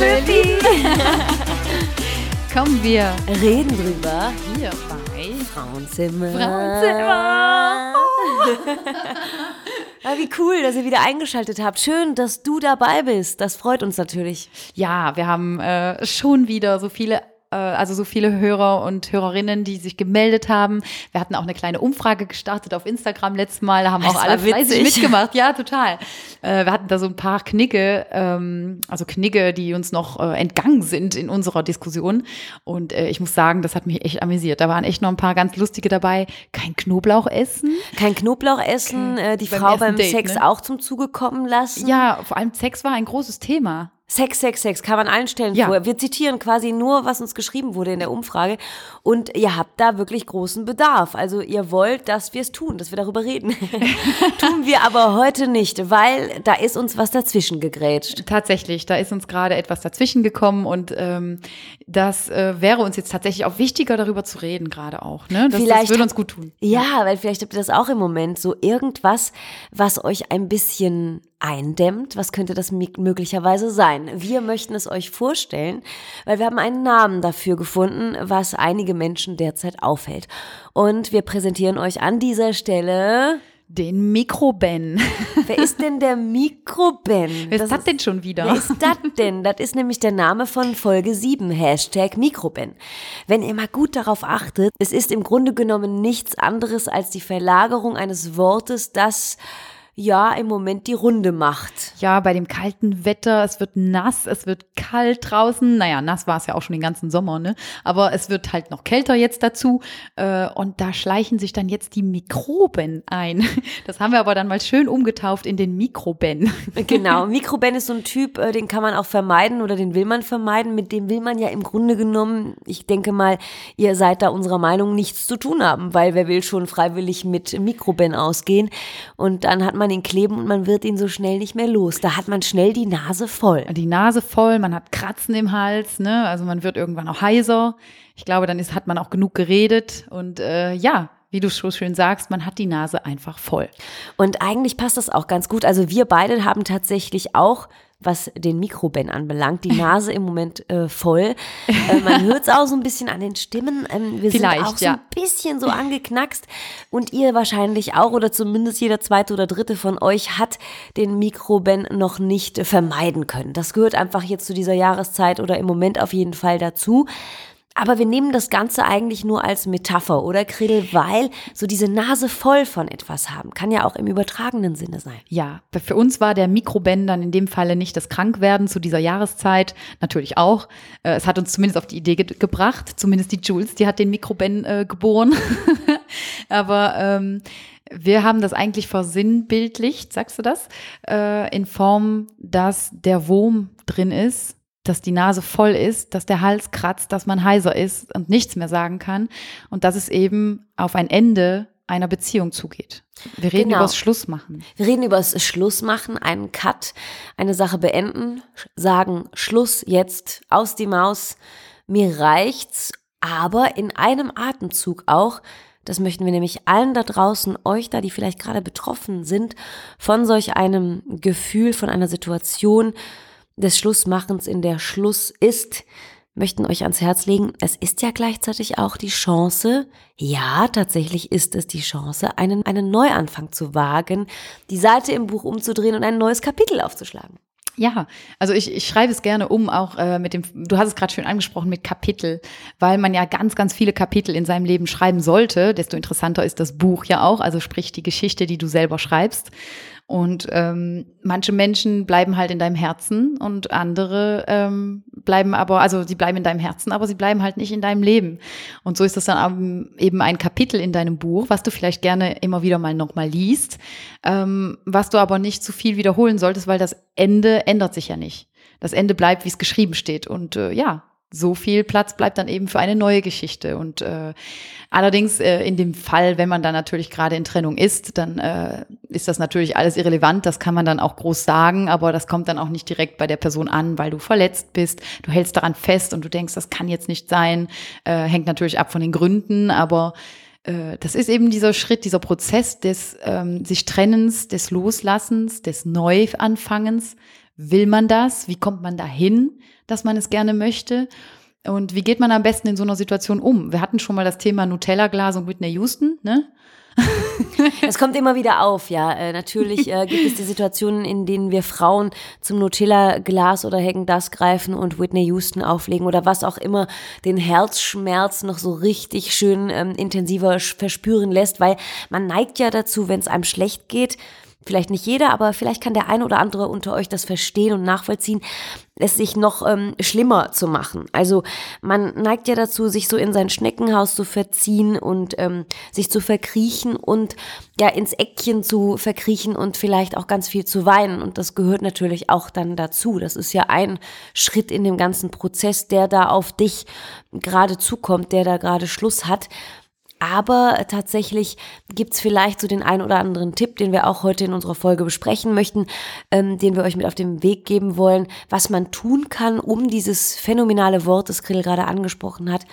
Hallo Püppi. Kommen wir Reden drüber. hier bei Frauenzimmer. Frauenzimmer. Ah, wie cool, dass ihr wieder eingeschaltet habt. Schön, dass du dabei bist. Das freut uns natürlich. Ja, wir haben äh, schon wieder so viele also so viele Hörer und Hörerinnen, die sich gemeldet haben. Wir hatten auch eine kleine Umfrage gestartet auf Instagram letztes Mal, da haben Das auch alle fleißig mitgemacht. Ja, total. Äh, wir hatten da so ein paar Knigge, ähm, also Knigge, die uns noch äh, entgangen sind in unserer Diskussion. Und äh, ich muss sagen, das hat mich echt amüsiert. Da waren echt noch ein paar ganz lustige dabei. Kein Knoblauch essen. Kein Knoblauch essen, äh, die Beim Frau beim Date, Sex ne? auch zum Zuge kommen lassen. Ja, vor allem Sex war ein großes Thema. Sex, Sex, Sex, kam an allen Stellen Ja. vor. Wir zitieren quasi nur, was uns geschrieben wurde in der Umfrage. Und ihr habt da wirklich großen Bedarf. Also ihr wollt, dass wir es tun, dass wir darüber reden. tun wir aber heute nicht, weil da ist uns was dazwischen gegrätscht. Tatsächlich, da ist uns gerade etwas dazwischen gekommen und ähm, das äh, wäre uns jetzt tatsächlich auch wichtiger, darüber zu reden, gerade auch. Ne? Das, Vielleicht das würde uns gut tun. Ja, weil vielleicht habt ihr das auch im Moment so irgendwas, was euch ein bisschen eindämmt. Was könnte das möglicherweise sein? Wir möchten es euch vorstellen, weil wir haben einen Namen dafür gefunden, was einige Menschen derzeit aufhält. Und wir präsentieren euch an dieser Stelle, Den Mikroben. wer ist denn der Mikroben? Wer ist das denn schon Wer wieder? ist das denn? Das ist nämlich der Name von Folge 7, Hashtag Mikroben. Wenn ihr mal gut darauf achtet, es ist im Grunde genommen nichts anderes als die Verlagerung eines Wortes, das ja im Moment die Runde macht. Ja, bei dem kalten Wetter, es wird nass, es wird kalt draußen. Naja, nass war es ja auch schon den ganzen Sommer, ne? Aber es wird halt noch kälter jetzt dazu. Äh, und da schleichen sich dann jetzt die Mikroben ein. Das haben wir aber dann mal schön umgetauft in den Mikroben. Genau, Mikroben ist so ein Typ, äh, den kann man auch vermeiden oder den will man vermeiden. Mit dem will man ja im Grunde genommen, ich denke mal, ihr seid da unserer Meinung, nichts zu tun haben, weil wer will schon freiwillig mit Mikroben ausgehen und dann hat man ihn kleben und man wird ihn so schnell nicht mehr los. Da hat man schnell die Nase voll. die Nase voll, man hat Kratzen im Hals, ne? Also man wird irgendwann auch heiser. Ich glaube, dann ist, hat man auch genug geredet und äh, ja, wie du so schön sagst, man hat die Nase einfach voll. Und eigentlich passt das auch ganz gut. Also wir beide haben tatsächlich auch, was den Mikroben anbelangt, die Nase im Moment äh, voll. Äh, man hört es auch so ein bisschen an den Stimmen. Ähm, wir Vielleicht, sind auch so ja. ein bisschen so angeknackst. Und ihr wahrscheinlich auch, oder zumindest jeder zweite oder dritte von euch hat den Mikroben noch nicht vermeiden können. Das gehört einfach jetzt zu dieser Jahreszeit oder im Moment auf jeden Fall dazu. Aber wir nehmen das Ganze eigentlich nur als Metapher, oder Krill, weil so diese Nase voll von etwas haben, kann ja auch im übertragenen Sinne sein. Ja, für uns war der Mikroben dann in dem Falle nicht das Krankwerden zu dieser Jahreszeit, natürlich auch. Äh, Es hat uns zumindest auf die Idee ge gebracht, zumindest die Jules, die hat den Mikroben äh, geboren. Aber ähm, wir haben das eigentlich versinnbildlicht, sagst du das, äh, in Form, dass der Wurm drin ist, dass die Nase voll ist, dass der Hals kratzt, dass man heiser ist und nichts mehr sagen kann und dass es eben auf ein Ende einer Beziehung zugeht. Wir reden Genau. über das Schlussmachen. Wir reden über das Schluss machen, einen Cut, eine Sache beenden, sagen Schluss jetzt aus die Maus, mir reicht's, aber in einem Atemzug auch, das möchten wir nämlich allen da draußen, euch da, die vielleicht gerade betroffen sind, von solch einem Gefühl, von einer Situation des Schlussmachens, in der Schluss ist, möchten euch ans Herz legen, es ist ja gleichzeitig auch die Chance, ja, tatsächlich ist es die Chance, einen, einen Neuanfang zu wagen, die Seite im Buch umzudrehen und ein neues Kapitel aufzuschlagen. Ja, also ich, ich schreibe es gerne um, auch äh, mit dem, du hast es gerade schön angesprochen, mit Kapitel, weil man ja ganz, ganz viele Kapitel in seinem Leben schreiben sollte. Desto interessanter ist das Buch ja auch, also sprich die Geschichte, die du selber schreibst. Und ähm, manche Menschen bleiben halt in deinem Herzen und andere ähm, bleiben aber, also sie bleiben in deinem Herzen, aber sie bleiben halt nicht in deinem Leben. Und so ist das dann eben ein Kapitel in deinem Buch, was du vielleicht gerne immer wieder mal nochmal liest, ähm, was du aber nicht zu viel wiederholen solltest, weil das Ende ändert sich ja nicht. Das Ende bleibt, wie es geschrieben steht. Und äh, ja, so viel Platz bleibt dann eben für eine neue Geschichte. Und äh, allerdings äh, in dem Fall, wenn man dann natürlich gerade in Trennung ist, dann äh, ist das natürlich alles irrelevant. Das kann man dann auch groß sagen, aber das kommt dann auch nicht direkt bei der Person an, weil du verletzt bist. Du hältst daran fest und du denkst, das kann jetzt nicht sein. Äh, hängt natürlich ab von den Gründen, aber äh, das ist eben dieser Schritt, dieser Prozess des ähm, sich Trennens, des Loslassens, des Neuanfangens. Will man das? Wie kommt man dahin, dass man es gerne möchte? Und wie geht man am besten in so einer Situation um? Wir hatten schon mal das Thema Nutella-Glas und Whitney Houston, ne? Es kommt immer wieder auf, ja. Äh, natürlich äh, gibt es die Situationen, in denen wir Frauen zum Nutella-Glas oder Hagen das greifen und Whitney Houston auflegen oder was auch immer den Herzschmerz noch so richtig schön ähm, intensiver verspüren lässt, weil man neigt ja dazu, wenn es einem schlecht geht, vielleicht nicht jeder, aber vielleicht kann der eine oder andere unter euch das verstehen und nachvollziehen, es sich noch ähm, schlimmer zu machen. Also man neigt ja dazu, sich so in sein Schneckenhaus zu verziehen und ähm, sich zu verkriechen und ja ins Eckchen zu verkriechen und vielleicht auch ganz viel zu weinen. Und das gehört natürlich auch dann dazu. Das ist ja ein Schritt in dem ganzen Prozess, der da auf dich gerade zukommt, der da gerade Schluss hat. Aber tatsächlich gibt's vielleicht so den einen oder anderen Tipp, den wir auch heute in unserer Folge besprechen möchten, ähm, den wir euch mit auf den Weg geben wollen, was man tun kann, um dieses phänomenale Wort, das Grill gerade angesprochen hat,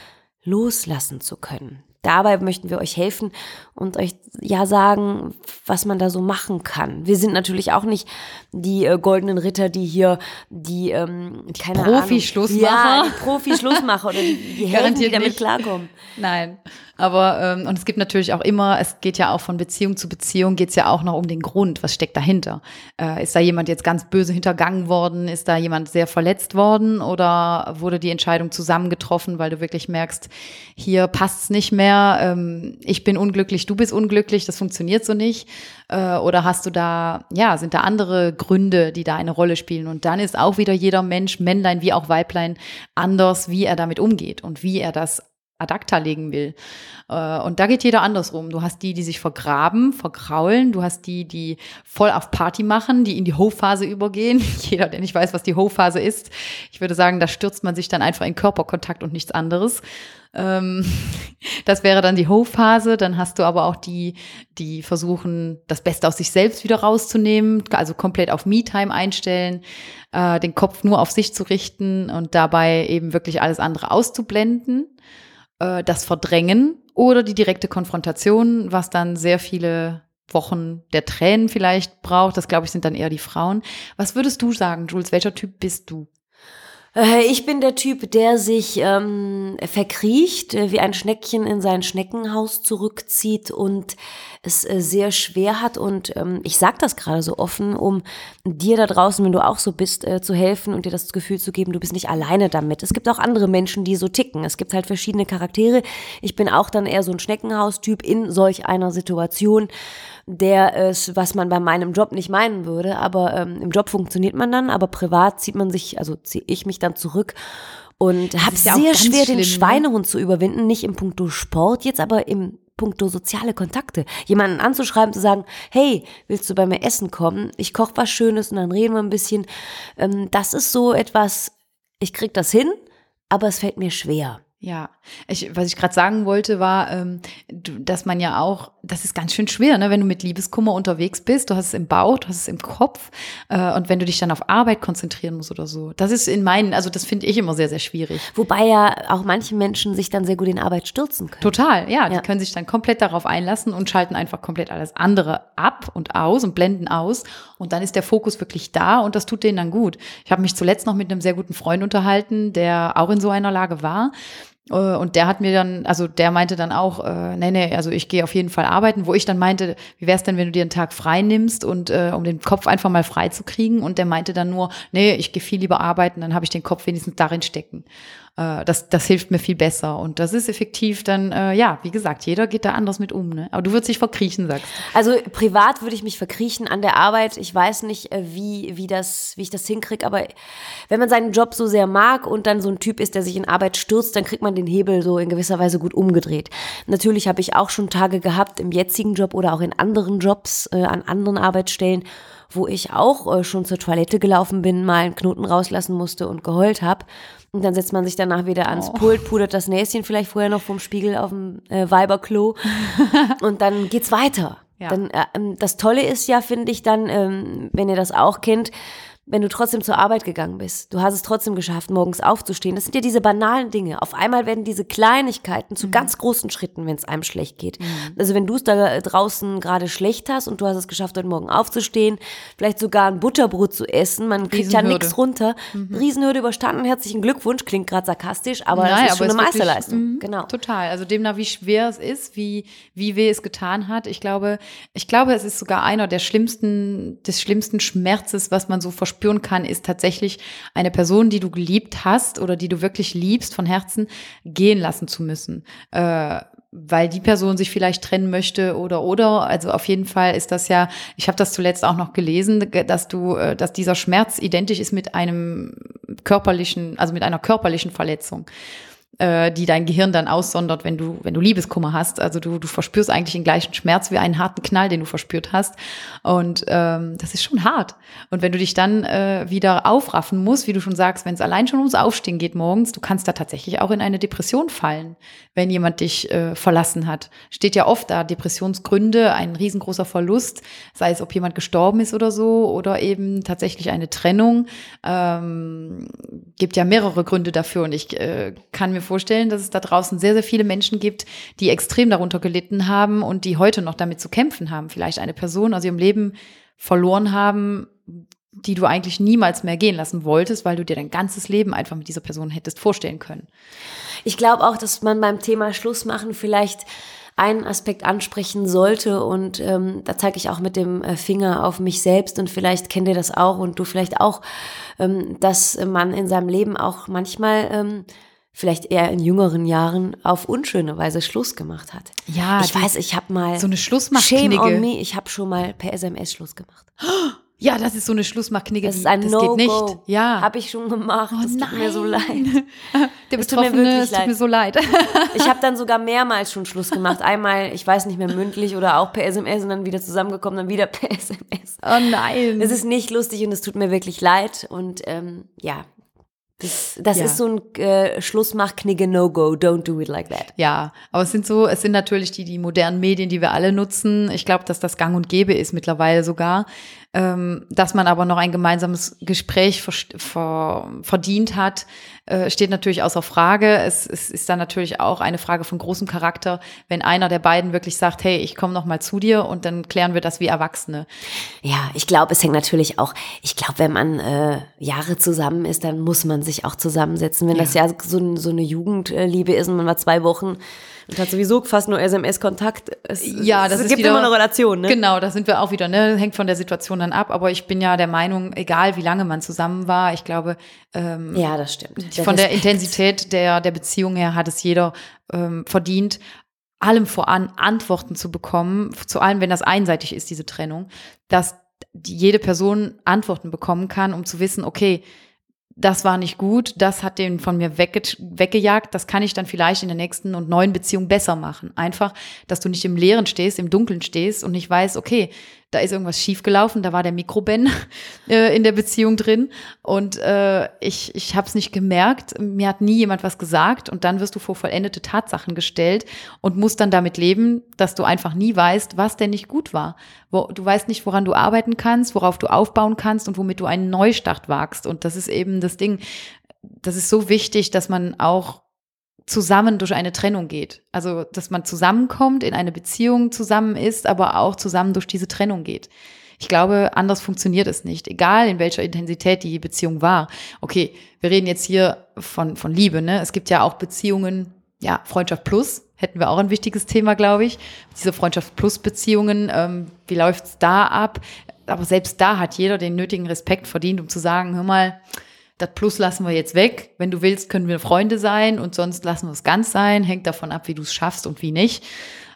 loslassen zu können. Dabei möchten wir euch helfen und euch ja sagen, was man da so machen kann. Wir sind natürlich auch nicht die äh, goldenen Ritter, die hier die ähm, keine Profi-Schlussmacher, ja, die Profi-Schlussmacher oder die, die Helden, die damit nicht. klarkommen. Nein, aber ähm, und es gibt natürlich auch immer, es geht ja auch von Beziehung zu Beziehung, geht es ja auch noch um den Grund, was steckt dahinter. Äh, ist da jemand jetzt ganz böse hintergangen worden? Ist da jemand sehr verletzt worden? Oder wurde die Entscheidung zusammengetroffen, weil du wirklich merkst, hier passt's nicht mehr, ähm, ich bin unglücklich, du bist unglücklich, das funktioniert so nicht? Äh, oder hast du da, ja, sind da andere Gründe, die da eine Rolle spielen? Und dann ist auch wieder jeder Mensch, Männlein wie auch Weiblein, anders, wie er damit umgeht und wie er das ad acta legen will. Äh, und da geht jeder andersrum. Du hast die, die sich vergraben, verkraulen. Du hast die, die voll auf Party machen, die in die Ho-Phase übergehen. Jeder, der nicht weiß, was die Ho-Phase ist. Ich würde sagen, da stürzt man sich dann einfach in Körperkontakt und nichts anderes. Ähm, das wäre dann die Ho-Phase. Dann hast du aber auch die, die versuchen, das Beste aus sich selbst wieder rauszunehmen, also komplett auf Me-Time einstellen, äh, den Kopf nur auf sich zu richten und dabei eben wirklich alles andere auszublenden äh, das Verdrängen oder die direkte Konfrontation, was dann sehr viele Wochen der Tränen vielleicht braucht. Das, glaube ich, sind dann eher die Frauen. Was würdest du sagen, Jules? Welcher Typ bist du? Äh, ich bin der Typ, der sich ähm, verkriecht, äh, wie ein Schneckchen in sein Schneckenhaus zurückzieht und es äh, sehr schwer hat. Und ähm, ich sage das gerade so offen, um dir da draußen, wenn du auch so bist, äh, zu helfen und dir das Gefühl zu geben, du bist nicht alleine damit. Es gibt auch andere Menschen, die so ticken. Es gibt halt verschiedene Charaktere. Ich bin auch dann eher so ein Schneckenhaustyp in solch einer Situation der ist, was man bei meinem Job nicht meinen würde. Aber ähm, im Job funktioniert man dann, aber privat zieht man sich, also ziehe ich mich dann zurück und habe ja sehr schwer, schlimm, den ne? Schweinehund ne? zu überwinden. Nicht im Punkto Sport jetzt, aber im Punkto soziale Kontakte. Jemanden anzuschreiben, zu sagen, hey, willst du bei mir essen kommen? Ich koche was Schönes und dann reden wir ein bisschen. Ähm, das ist so etwas, ich krieg das hin, aber es fällt mir schwer. Ja, ich, was ich gerade sagen wollte, war, ähm, dass man ja auch, das ist ganz schön schwer, ne, wenn du mit Liebeskummer unterwegs bist, du hast es im Bauch, du hast es im Kopf äh, und wenn du dich dann auf Arbeit konzentrieren musst oder so. Das ist in meinen, also das finde ich immer sehr, sehr schwierig. Wobei ja auch manche Menschen sich dann sehr gut in Arbeit stürzen können. Total, ja, die können sich dann komplett darauf einlassen und schalten einfach komplett alles andere ab und aus und blenden aus und dann ist der Fokus wirklich da und das tut denen dann gut. Ich habe mich zuletzt noch mit einem sehr guten Freund unterhalten, der auch in so einer Lage war äh, und der hat mir dann, also der meinte dann auch, äh, nee, nee, also ich gehe auf jeden Fall arbeiten, wo ich dann meinte, wie wär's denn, wenn du dir einen Tag frei nimmst und äh, um den Kopf einfach mal frei zu kriegen? Und der meinte dann nur, nee, ich gehe viel lieber arbeiten, dann habe ich den Kopf wenigstens darin stecken äh, das, das hilft mir viel besser. Und das ist effektiv dann, äh, ja, wie gesagt, jeder geht da anders mit um. Ne? Aber du würdest dich verkriechen, sagst Also privat würde ich mich verkriechen an der Arbeit. Ich weiß nicht, äh, wie, wie, das, wie ich das hinkriege, aber wenn man seinen Job so sehr mag und dann so ein Typ ist, der sich in Arbeit stürzt, dann kriegt man den Hebel so in gewisser Weise gut umgedreht. Natürlich habe ich auch schon Tage gehabt im jetzigen Job oder auch in anderen Jobs, äh, an anderen Arbeitsstellen, wo ich auch äh, schon zur Toilette gelaufen bin, mal einen Knoten rauslassen musste und geheult habe. Und dann setzt man sich danach wieder ans oh. Pult, pudert das Näschen vielleicht vorher noch vom Spiegel auf dem äh, Weiberklo und dann geht's weiter. Ja. Dann, äh, ähm, das Tolle ist ja, finde ich dann, ähm, wenn ihr das auch kennt, wenn du trotzdem zur Arbeit gegangen bist, du hast es trotzdem geschafft, morgens aufzustehen. Das sind ja diese banalen Dinge. Auf einmal werden diese Kleinigkeiten zu mhm. ganz großen Schritten, wenn es einem schlecht geht. Mhm. Also wenn du es da draußen gerade schlecht hast und du hast es geschafft, heute Morgen aufzustehen, vielleicht sogar ein Butterbrot zu essen, man kriegt ja nichts runter. Mhm. Riesenhürde überstanden, herzlichen Glückwunsch, klingt gerade sarkastisch, aber Nein, das ist schon eine Meisterleistung. Wirklich, mhm, genau. Total. Also demnach, wie schwer es ist, wie, wie weh es getan hat. Ich glaube, ich glaube, es ist sogar einer der schlimmsten, des schlimmsten Schmerzes, was man so verspürt spüren kann, ist tatsächlich eine Person, die du geliebt hast oder die du wirklich liebst von Herzen, gehen lassen zu müssen. Äh, weil die Person sich vielleicht trennen möchte oder oder also auf jeden Fall ist das ja ich habe das zuletzt auch noch gelesen dass du äh, dass dieser Schmerz identisch ist mit einem körperlichen also mit einer körperlichen Verletzung äh, die dein Gehirn dann aussondert, wenn du, wenn du Liebeskummer hast. Also du, du verspürst eigentlich den gleichen Schmerz wie einen harten Knall, den du verspürt hast. Und ähm, das ist schon hart. Und wenn du dich dann äh, wieder aufraffen musst, wie du schon sagst, wenn es allein schon ums Aufstehen geht morgens, du kannst da tatsächlich auch in eine Depression fallen, wenn jemand dich äh, verlassen hat. Steht ja oft da Depressionsgründe, ein riesengroßer Verlust, sei es ob jemand gestorben ist oder so, oder eben tatsächlich eine Trennung. Ähm, gibt ja mehrere Gründe dafür und ich äh, kann mir vorstellen, dass es da draußen sehr, sehr viele Menschen gibt, die extrem darunter gelitten haben und die heute noch damit zu kämpfen haben. Vielleicht eine Person aus ihrem Leben verloren haben, die du eigentlich niemals mehr gehen lassen wolltest, weil du dir dein ganzes Leben einfach mit dieser Person hättest vorstellen können. Ich glaube auch, dass man beim Thema Schluss machen vielleicht einen Aspekt ansprechen sollte und ähm, da zeige ich auch mit dem äh, Finger auf mich selbst und vielleicht kennt ihr das auch und du vielleicht auch, ähm, dass man in seinem Leben auch manchmal ähm, vielleicht eher in jüngeren Jahren auf unschöne Weise Schluss gemacht hat. Ja, ich weiß, ich habe mal so eine Schlussmachknigge. Shame on me, ich habe schon mal per SMS Schluss gemacht. Ja, das ist so eine Schlussmachknigge. Das ist ein das no geht nicht. Ja, habe ich schon gemacht. Oh, das tut nein. mir so leid. Der Betroffene, tut mir wirklich leid. tut mir so leid. ich habe dann sogar mehrmals schon Schluss gemacht. Einmal, ich weiß nicht mehr mündlich oder auch per SMS und dann wieder zusammengekommen, dann wieder per SMS. Oh nein. Es ist nicht lustig und es tut mir wirklich leid und ähm, ja, das, das ja. ist so ein äh, Schlussmachknigge No-Go, don't do it like that. Ja, aber es sind so, es sind natürlich die, die modernen Medien, die wir alle nutzen. Ich glaube, dass das gang und gäbe ist mittlerweile sogar dass man aber noch ein gemeinsames Gespräch ver ver verdient hat, äh, steht natürlich außer Frage. Es, es ist dann natürlich auch eine Frage von großem Charakter, wenn einer der beiden wirklich sagt, hey, ich komme noch mal zu dir und dann klären wir das wie Erwachsene. Ja, ich glaube, es hängt natürlich auch, ich glaube, wenn man äh, Jahre zusammen ist, dann muss man sich auch zusammensetzen. Wenn ja. das ja so, so eine Jugendliebe ist und man war zwei Wochen und hat sowieso fast nur SMS-Kontakt. Es, ja, das es gibt wieder, immer eine Relation, ne? Genau, da sind wir auch wieder, ne? Hängt von der Situation dann ab. Aber ich bin ja der Meinung, egal wie lange man zusammen war, ich glaube, ähm, ja, das stimmt. Der von Respekt. der Intensität der, der Beziehung her hat es jeder ähm, verdient, allem voran Antworten zu bekommen, zu allem, wenn das einseitig ist, diese Trennung, dass jede Person Antworten bekommen kann, um zu wissen, okay, das war nicht gut, das hat den von mir wegge weggejagt, das kann ich dann vielleicht in der nächsten und neuen Beziehung besser machen. Einfach, dass du nicht im Leeren stehst, im Dunkeln stehst und nicht weißt, okay, da ist irgendwas schiefgelaufen, da war der Mikroben äh, in der Beziehung drin. Und äh, ich, ich habe es nicht gemerkt, mir hat nie jemand was gesagt. Und dann wirst du vor vollendete Tatsachen gestellt und musst dann damit leben, dass du einfach nie weißt, was denn nicht gut war. Du weißt nicht, woran du arbeiten kannst, worauf du aufbauen kannst und womit du einen Neustart wagst. Und das ist eben das Ding, das ist so wichtig, dass man auch zusammen durch eine Trennung geht. Also, dass man zusammenkommt, in eine Beziehung zusammen ist, aber auch zusammen durch diese Trennung geht. Ich glaube, anders funktioniert es nicht, egal in welcher Intensität die Beziehung war. Okay, wir reden jetzt hier von, von Liebe, ne? Es gibt ja auch Beziehungen, ja, Freundschaft plus, hätten wir auch ein wichtiges Thema, glaube ich. Diese Freundschaft plus Beziehungen, ähm, wie läuft's da ab? Aber selbst da hat jeder den nötigen Respekt verdient, um zu sagen, hör mal, das Plus lassen wir jetzt weg. Wenn du willst, können wir Freunde sein und sonst lassen wir es ganz sein. Hängt davon ab, wie du es schaffst und wie nicht.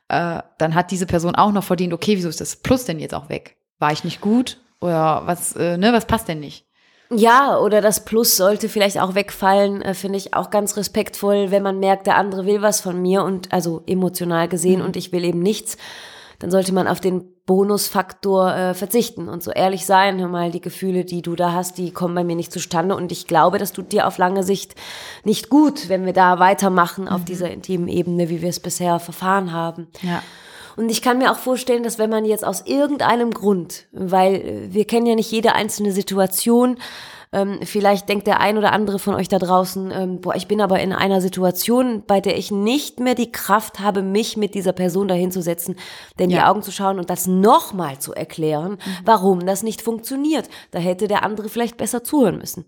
Äh, dann hat diese Person auch noch verdient, okay, wieso ist das Plus denn jetzt auch weg? War ich nicht gut? Oder was, äh, ne, was passt denn nicht? Ja, oder das Plus sollte vielleicht auch wegfallen, äh, finde ich auch ganz respektvoll, wenn man merkt, der andere will was von mir und also emotional gesehen mhm. und ich will eben nichts dann sollte man auf den Bonusfaktor äh, verzichten und so ehrlich sein. Hör mal, die Gefühle, die du da hast, die kommen bei mir nicht zustande und ich glaube, das tut dir auf lange Sicht nicht gut, wenn wir da weitermachen mhm. auf dieser intimen Ebene, wie wir es bisher verfahren haben. Ja. Und ich kann mir auch vorstellen, dass wenn man jetzt aus irgendeinem Grund, weil äh, wir kennen ja nicht jede einzelne Situation, ähm, vielleicht denkt der ein oder andere von euch da draußen, ähm, boah, ich bin aber in einer Situation, bei der ich nicht mehr die Kraft habe, mich mit dieser Person dahinzusetzen, in ja. die Augen zu schauen und das nochmal zu erklären, mhm. warum das nicht funktioniert. Da hätte der andere vielleicht besser zuhören müssen.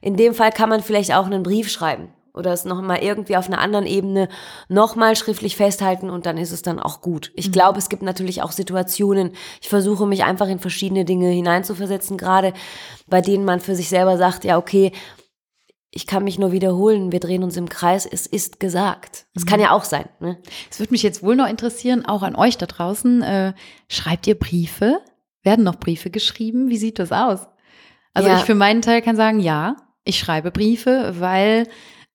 In dem Fall kann man vielleicht auch einen Brief schreiben oder es nochmal irgendwie auf einer anderen Ebene nochmal schriftlich festhalten und dann ist es dann auch gut. Ich mhm. glaube, es gibt natürlich auch Situationen, ich versuche mich einfach in verschiedene Dinge hineinzuversetzen, gerade bei denen man für sich selber sagt, ja, okay, ich kann mich nur wiederholen, wir drehen uns im Kreis, es ist gesagt. Es mhm. kann ja auch sein. Ne? Es würde mich jetzt wohl noch interessieren, auch an euch da draußen, äh, schreibt ihr Briefe? Werden noch Briefe geschrieben? Wie sieht das aus? Also ja. ich für meinen Teil kann sagen, ja, ich schreibe Briefe, weil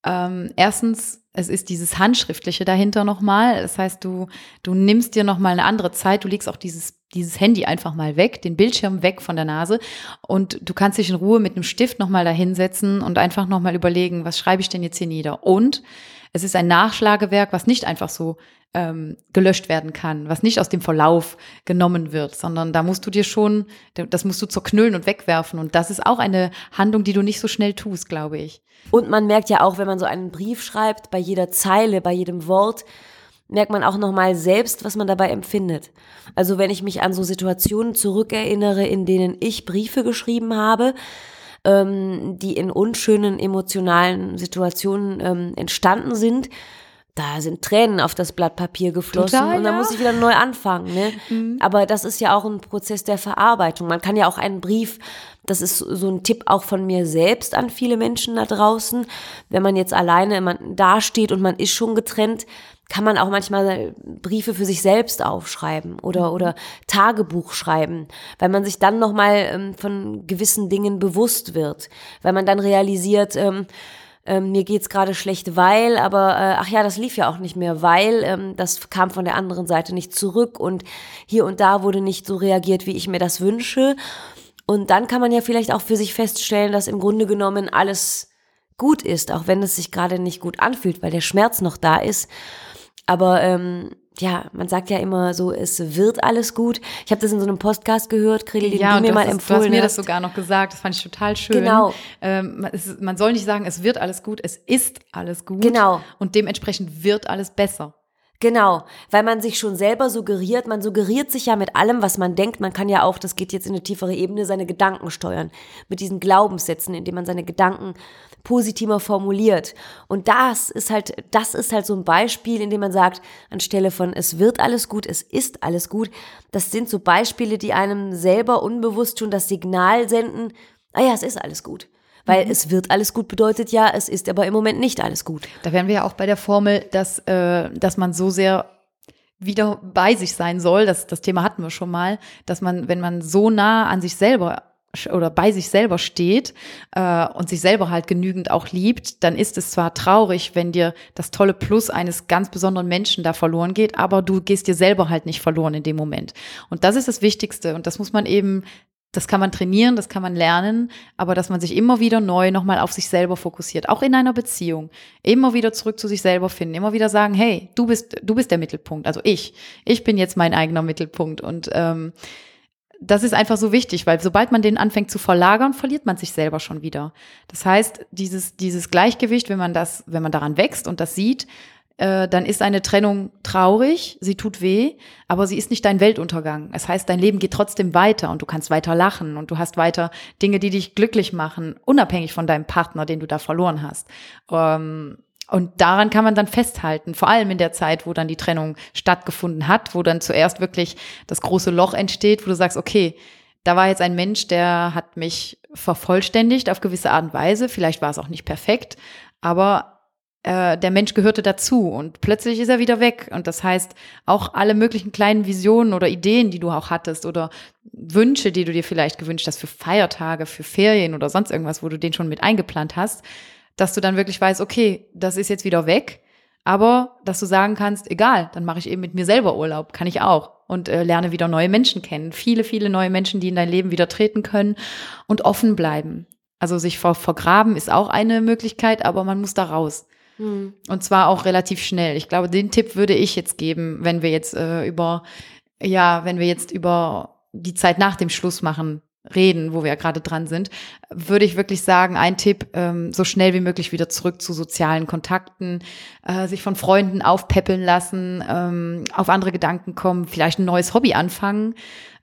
ähm, erstens, es ist dieses Handschriftliche dahinter nochmal. Das heißt, du, du nimmst dir nochmal eine andere Zeit, du legst auch dieses, dieses Handy einfach mal weg, den Bildschirm weg von der Nase und du kannst dich in Ruhe mit einem Stift nochmal dahinsetzen und einfach nochmal überlegen, was schreibe ich denn jetzt hier nieder? Und es ist ein Nachschlagewerk, was nicht einfach so ähm, gelöscht werden kann, was nicht aus dem Verlauf genommen wird, sondern da musst du dir schon, das musst du zerknüllen und wegwerfen. Und das ist auch eine Handlung, die du nicht so schnell tust, glaube ich. Und man merkt ja auch, wenn man so einen Brief schreibt, bei jeder Zeile, bei jedem Wort, merkt man auch nochmal selbst, was man dabei empfindet. Also wenn ich mich an so Situationen zurückerinnere, in denen ich Briefe geschrieben habe, ähm, die in unschönen emotionalen Situationen ähm, entstanden sind, da sind Tränen auf das Blatt Papier geflossen Total, und dann ja. muss ich wieder neu anfangen. Ne? Mhm. Aber das ist ja auch ein Prozess der Verarbeitung. Man kann ja auch einen Brief, das ist so ein Tipp auch von mir selbst an viele Menschen da draußen, wenn man jetzt alleine man dasteht und man ist schon getrennt, kann man auch manchmal Briefe für sich selbst aufschreiben oder, mhm. oder Tagebuch schreiben, weil man sich dann nochmal ähm, von gewissen Dingen bewusst wird, weil man dann realisiert, ähm, ähm, mir geht's gerade schlecht, weil, aber äh, ach ja, das lief ja auch nicht mehr, weil ähm, das kam von der anderen Seite nicht zurück und hier und da wurde nicht so reagiert, wie ich mir das wünsche. Und dann kann man ja vielleicht auch für sich feststellen, dass im Grunde genommen alles gut ist, auch wenn es sich gerade nicht gut anfühlt, weil der Schmerz noch da ist. Aber ähm, ja, man sagt ja immer so, es wird alles gut. Ich habe das in so einem Podcast gehört, Kredi, den ja, du mir mal empfohlen hast. Du hast mir das sogar noch gesagt, das fand ich total schön. Genau. Ähm, es, man soll nicht sagen, es wird alles gut, es ist alles gut. Genau. Und dementsprechend wird alles besser. Genau, weil man sich schon selber suggeriert, man suggeriert sich ja mit allem, was man denkt. Man kann ja auch, das geht jetzt in eine tiefere Ebene, seine Gedanken steuern. Mit diesen Glaubenssätzen, indem man seine Gedanken positiver formuliert. Und das ist halt, das ist halt so ein Beispiel, in dem man sagt, anstelle von es wird alles gut, es ist alles gut. Das sind so Beispiele, die einem selber unbewusst schon das Signal senden, ah ja, es ist alles gut. Weil mhm. es wird alles gut bedeutet ja, es ist aber im Moment nicht alles gut. Da wären wir ja auch bei der Formel, dass, äh, dass man so sehr wieder bei sich sein soll. Das, das Thema hatten wir schon mal, dass man, wenn man so nah an sich selber oder bei sich selber steht äh, und sich selber halt genügend auch liebt, dann ist es zwar traurig, wenn dir das tolle Plus eines ganz besonderen Menschen da verloren geht, aber du gehst dir selber halt nicht verloren in dem Moment. Und das ist das Wichtigste und das muss man eben das kann man trainieren, das kann man lernen, aber dass man sich immer wieder neu nochmal auf sich selber fokussiert, auch in einer Beziehung, immer wieder zurück zu sich selber finden, immer wieder sagen, hey, du bist, du bist der Mittelpunkt, also ich, ich bin jetzt mein eigener Mittelpunkt und ähm, das ist einfach so wichtig, weil sobald man den anfängt zu verlagern, verliert man sich selber schon wieder. Das heißt, dieses, dieses Gleichgewicht, wenn man das, wenn man daran wächst und das sieht, äh, dann ist eine Trennung traurig, sie tut weh, aber sie ist nicht dein Weltuntergang. Es heißt, dein Leben geht trotzdem weiter und du kannst weiter lachen und du hast weiter Dinge, die dich glücklich machen, unabhängig von deinem Partner, den du da verloren hast. Ähm, und daran kann man dann festhalten, vor allem in der Zeit, wo dann die Trennung stattgefunden hat, wo dann zuerst wirklich das große Loch entsteht, wo du sagst, okay, da war jetzt ein Mensch, der hat mich vervollständigt auf gewisse Art und Weise. Vielleicht war es auch nicht perfekt, aber äh, der Mensch gehörte dazu und plötzlich ist er wieder weg. Und das heißt, auch alle möglichen kleinen Visionen oder Ideen, die du auch hattest oder Wünsche, die du dir vielleicht gewünscht hast für Feiertage, für Ferien oder sonst irgendwas, wo du den schon mit eingeplant hast, dass du dann wirklich weißt, okay, das ist jetzt wieder weg. Aber dass du sagen kannst, egal, dann mache ich eben mit mir selber Urlaub, kann ich auch und äh, lerne wieder neue Menschen kennen. Viele, viele neue Menschen, die in dein Leben wieder treten können und offen bleiben. Also sich vor, vergraben ist auch eine Möglichkeit, aber man muss da raus. Mhm. Und zwar auch relativ schnell. Ich glaube, den Tipp würde ich jetzt geben, wenn wir jetzt äh, über, ja, wenn wir jetzt über die Zeit nach dem Schluss machen reden, wo wir ja gerade dran sind, würde ich wirklich sagen, ein Tipp, ähm, so schnell wie möglich wieder zurück zu sozialen Kontakten, äh, sich von Freunden aufpäppeln lassen, ähm, auf andere Gedanken kommen, vielleicht ein neues Hobby anfangen,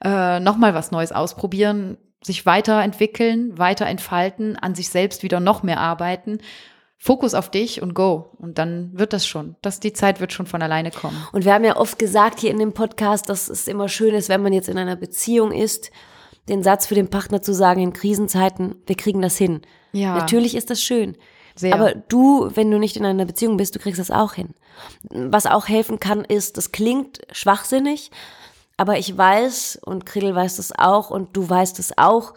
äh, nochmal was Neues ausprobieren, sich weiterentwickeln, weiter entfalten, an sich selbst wieder noch mehr arbeiten. Fokus auf dich und go. Und dann wird das schon. Das, die Zeit wird schon von alleine kommen. Und wir haben ja oft gesagt hier in dem Podcast, dass es immer schön ist, wenn man jetzt in einer Beziehung ist den Satz für den Partner zu sagen in Krisenzeiten, wir kriegen das hin. Ja. Natürlich ist das schön. Sehr. Aber du, wenn du nicht in einer Beziehung bist, du kriegst das auch hin. Was auch helfen kann, ist, das klingt schwachsinnig, aber ich weiß, und Krill weiß das auch, und du weißt es auch,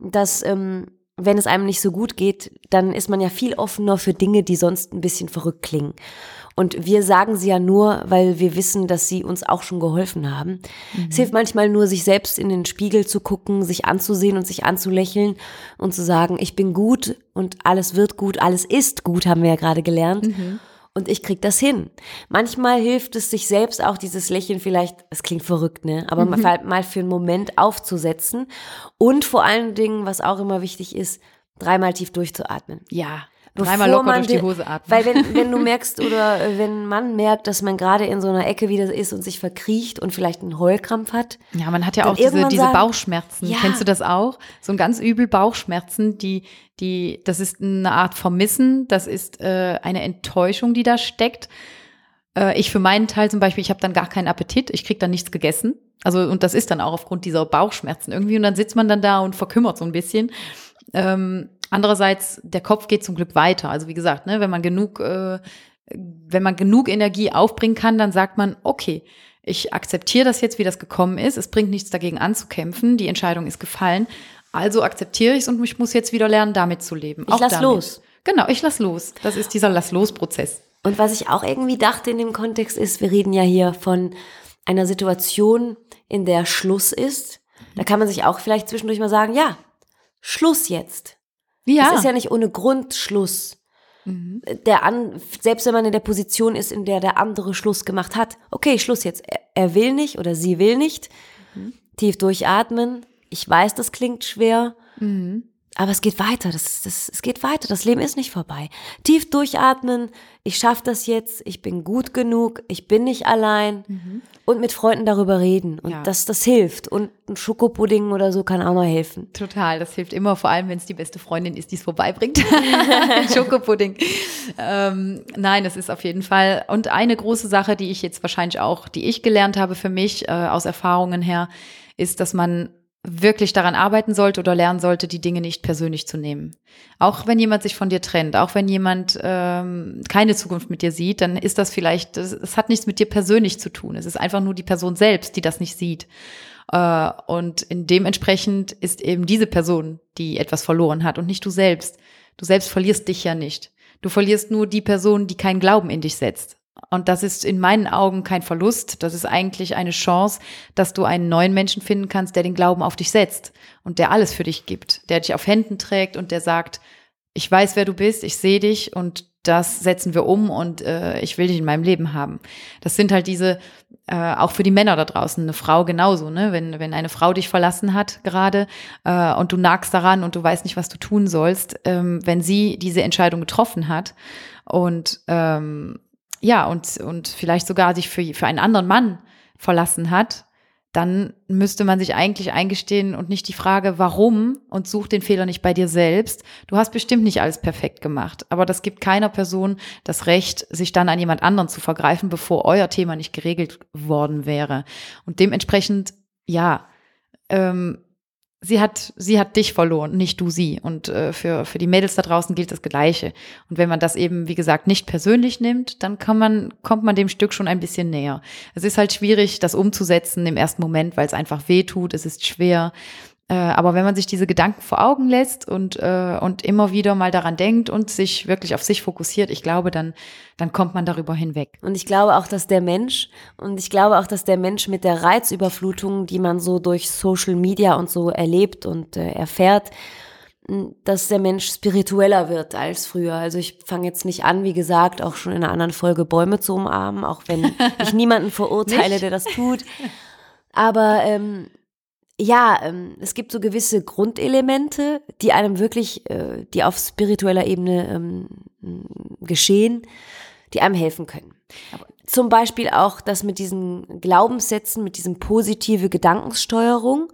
dass ähm, wenn es einem nicht so gut geht, dann ist man ja viel offener für Dinge, die sonst ein bisschen verrückt klingen. Und wir sagen sie ja nur, weil wir wissen, dass sie uns auch schon geholfen haben. Mhm. Es hilft manchmal nur, sich selbst in den Spiegel zu gucken, sich anzusehen und sich anzulächeln und zu sagen, ich bin gut und alles wird gut, alles ist gut, haben wir ja gerade gelernt. Mhm und ich krieg das hin. Manchmal hilft es sich selbst auch dieses Lächeln vielleicht, es klingt verrückt, ne, aber mhm. mal, mal für einen Moment aufzusetzen und vor allen Dingen, was auch immer wichtig ist, dreimal tief durchzuatmen. Ja. Dreimal locker durch die Hose atmen. Weil wenn, wenn du merkst oder äh, wenn man merkt, dass man gerade in so einer Ecke wieder ist und sich verkriecht und vielleicht einen Heulkrampf hat. Ja, man hat ja auch diese, diese Bauchschmerzen. Ja. Kennst du das auch? So ein ganz übel Bauchschmerzen, die, die, das ist eine Art Vermissen, das ist äh, eine Enttäuschung, die da steckt. Äh, ich für meinen Teil zum Beispiel, ich habe dann gar keinen Appetit, ich krieg dann nichts gegessen. Also, und das ist dann auch aufgrund dieser Bauchschmerzen irgendwie. Und dann sitzt man dann da und verkümmert so ein bisschen. Ähm, Andererseits, der Kopf geht zum Glück weiter. Also wie gesagt, ne, wenn man genug, äh, wenn man genug Energie aufbringen kann, dann sagt man, okay, ich akzeptiere das jetzt, wie das gekommen ist. Es bringt nichts dagegen anzukämpfen. Die Entscheidung ist gefallen. Also akzeptiere ich es und ich muss jetzt wieder lernen, damit zu leben. Ich lass damit. los. Genau, ich lass los. Das ist dieser Lass-los-Prozess. Und was ich auch irgendwie dachte in dem Kontext ist, wir reden ja hier von einer Situation, in der Schluss ist. Da kann man sich auch vielleicht zwischendurch mal sagen, ja, Schluss jetzt. Ja. Es ist ja nicht ohne Grund Schluss. Mhm. Der an, selbst wenn man in der Position ist, in der der andere Schluss gemacht hat. Okay, Schluss jetzt. Er, er will nicht oder sie will nicht. Mhm. Tief durchatmen. Ich weiß, das klingt schwer. Mhm. Aber es geht weiter, das, das, es geht weiter, das Leben ist nicht vorbei. Tief durchatmen, ich schaffe das jetzt, ich bin gut genug, ich bin nicht allein mhm. und mit Freunden darüber reden. Und ja. das, das hilft. Und ein Schokopudding oder so kann auch noch helfen. Total, das hilft immer, vor allem wenn es die beste Freundin ist, die es vorbeibringt. Schokopudding. Ähm, nein, es ist auf jeden Fall. Und eine große Sache, die ich jetzt wahrscheinlich auch, die ich gelernt habe für mich äh, aus Erfahrungen her, ist, dass man wirklich daran arbeiten sollte oder lernen sollte, die Dinge nicht persönlich zu nehmen. Auch wenn jemand sich von dir trennt, auch wenn jemand ähm, keine Zukunft mit dir sieht, dann ist das vielleicht, es hat nichts mit dir persönlich zu tun. Es ist einfach nur die Person selbst, die das nicht sieht. Äh, und in dementsprechend ist eben diese Person, die etwas verloren hat und nicht du selbst. Du selbst verlierst dich ja nicht. Du verlierst nur die Person, die keinen Glauben in dich setzt. Und das ist in meinen Augen kein Verlust. Das ist eigentlich eine Chance, dass du einen neuen Menschen finden kannst, der den Glauben auf dich setzt und der alles für dich gibt, der dich auf Händen trägt und der sagt, ich weiß, wer du bist, ich sehe dich und das setzen wir um und äh, ich will dich in meinem Leben haben. Das sind halt diese, äh, auch für die Männer da draußen, eine Frau genauso, ne? Wenn, wenn eine Frau dich verlassen hat gerade äh, und du nagst daran und du weißt nicht, was du tun sollst, ähm, wenn sie diese Entscheidung getroffen hat und ähm, ja, und, und vielleicht sogar sich für, für einen anderen Mann verlassen hat, dann müsste man sich eigentlich eingestehen und nicht die Frage, warum und such den Fehler nicht bei dir selbst. Du hast bestimmt nicht alles perfekt gemacht, aber das gibt keiner Person das Recht, sich dann an jemand anderen zu vergreifen, bevor euer Thema nicht geregelt worden wäre. Und dementsprechend, ja, ähm, sie hat, sie hat dich verloren, nicht du sie. Und äh, für, für die Mädels da draußen gilt das Gleiche. Und wenn man das eben, wie gesagt, nicht persönlich nimmt, dann kann man, kommt man dem Stück schon ein bisschen näher. Es ist halt schwierig, das umzusetzen im ersten Moment, weil es einfach weh tut, es ist schwer. Äh, aber wenn man sich diese Gedanken vor Augen lässt und, äh, und immer wieder mal daran denkt und sich wirklich auf sich fokussiert, ich glaube, dann, dann kommt man darüber hinweg. Und ich glaube auch, dass der Mensch, und ich glaube auch, dass der Mensch mit der Reizüberflutung, die man so durch Social Media und so erlebt und äh, erfährt, dass der Mensch spiritueller wird als früher. Also ich fange jetzt nicht an, wie gesagt, auch schon in einer anderen Folge Bäume zu umarmen, auch wenn ich niemanden verurteile, der das tut. Aber ähm, ja, ähm, es gibt so gewisse Grundelemente, die einem wirklich, äh, die auf spiritueller Ebene ähm, geschehen, die einem helfen können. Zum Beispiel auch das mit diesen Glaubenssätzen, mit diesem positive Gedankensteuerung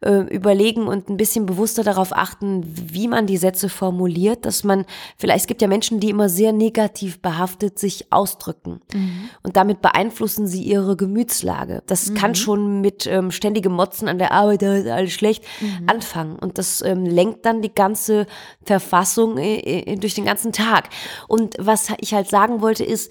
äh, überlegen und ein bisschen bewusster darauf achten, wie man die Sätze formuliert, dass man, vielleicht, es gibt ja Menschen, die immer sehr negativ behaftet sich ausdrücken. Mhm. Und damit beeinflussen sie ihre Gemütslage. Das mhm. kann schon mit ähm, ständigem Motzen an der Arbeit, da ist alles schlecht, mhm. anfangen. Und das ähm, lenkt dann die ganze Verfassung äh, äh, durch den ganzen Tag. Und was ich halt sagen wollte ist,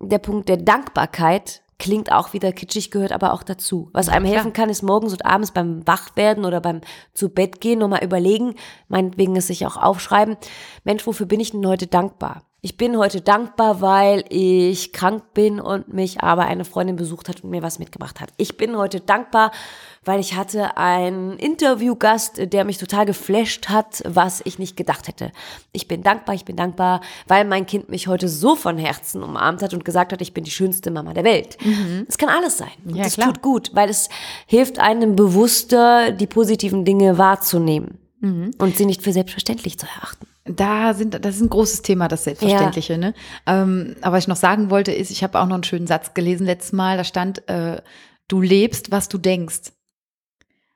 der Punkt der Dankbarkeit klingt auch wieder kitschig, gehört aber auch dazu. Was einem helfen kann, ist morgens und abends beim Wachwerden oder beim zu Bett gehen nochmal überlegen, meinetwegen es sich auch aufschreiben. Mensch, wofür bin ich denn heute dankbar? Ich bin heute dankbar, weil ich krank bin und mich aber eine Freundin besucht hat und mir was mitgebracht hat. Ich bin heute dankbar, weil ich hatte einen Interviewgast, der mich total geflasht hat, was ich nicht gedacht hätte. Ich bin dankbar, ich bin dankbar, weil mein Kind mich heute so von Herzen umarmt hat und gesagt hat, ich bin die schönste Mama der Welt. Mhm. Es mhm. kann alles sein. Und ja, das klar. tut gut, weil es hilft einem bewusster, die positiven Dinge wahrzunehmen mhm. und sie nicht für selbstverständlich zu erachten. Da sind, das ist ein großes Thema, das Selbstverständliche. Ja. Ne? Ähm, aber was ich noch sagen wollte, ist, ich habe auch noch einen schönen Satz gelesen letztes Mal. Da stand, äh, du lebst, was du denkst.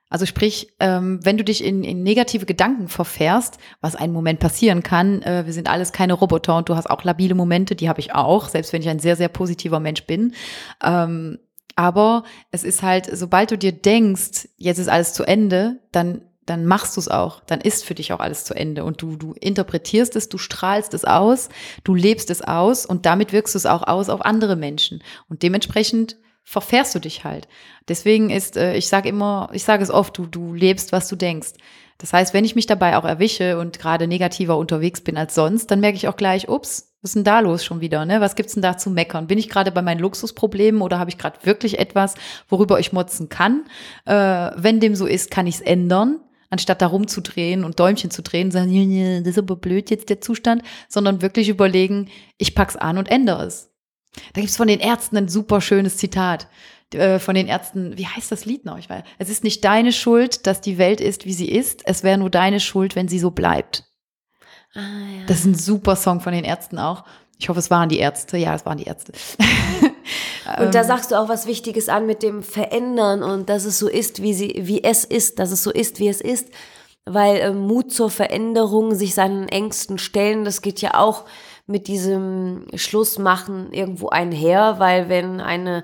Also sprich, ähm, wenn du dich in, in negative Gedanken verfährst, was einen Moment passieren kann, äh, wir sind alles keine Roboter und du hast auch labile Momente, die habe ich auch, selbst wenn ich ein sehr, sehr positiver Mensch bin. Ähm, aber es ist halt, sobald du dir denkst, jetzt ist alles zu Ende, dann dann machst du es auch, dann ist für dich auch alles zu Ende und du, du interpretierst es, du strahlst es aus, du lebst es aus und damit wirkst du es auch aus auf andere Menschen und dementsprechend verfährst du dich halt. Deswegen ist, äh, ich sage immer, ich sage es oft, du, du lebst, was du denkst. Das heißt, wenn ich mich dabei auch erwische und gerade negativer unterwegs bin als sonst, dann merke ich auch gleich, ups, was ist denn da los schon wieder? Ne? Was gibt's denn da zu meckern? Bin ich gerade bei meinen Luxusproblemen oder habe ich gerade wirklich etwas, worüber ich motzen kann? Äh, wenn dem so ist, kann ich es ändern anstatt da rumzudrehen und Däumchen zu drehen, sagen, das ist aber blöd jetzt der Zustand, sondern wirklich überlegen, ich pack's an und ändere es. Da gibt's von den Ärzten ein super schönes Zitat äh, von den Ärzten, wie heißt das Lied noch? Ich weiß, es ist nicht deine Schuld, dass die Welt ist, wie sie ist. Es wäre nur deine Schuld, wenn sie so bleibt. Ah, ja. Das ist ein super Song von den Ärzten auch. Ich hoffe, es waren die Ärzte. Ja, es waren die Ärzte. Und da ähm. sagst du auch was Wichtiges an mit dem Verändern und dass es so ist, wie, sie, wie es ist, dass es so ist, wie es ist. Weil äh, Mut zur Veränderung, sich seinen Ängsten stellen, das geht ja auch mit diesem Schlussmachen irgendwo einher, weil wenn eine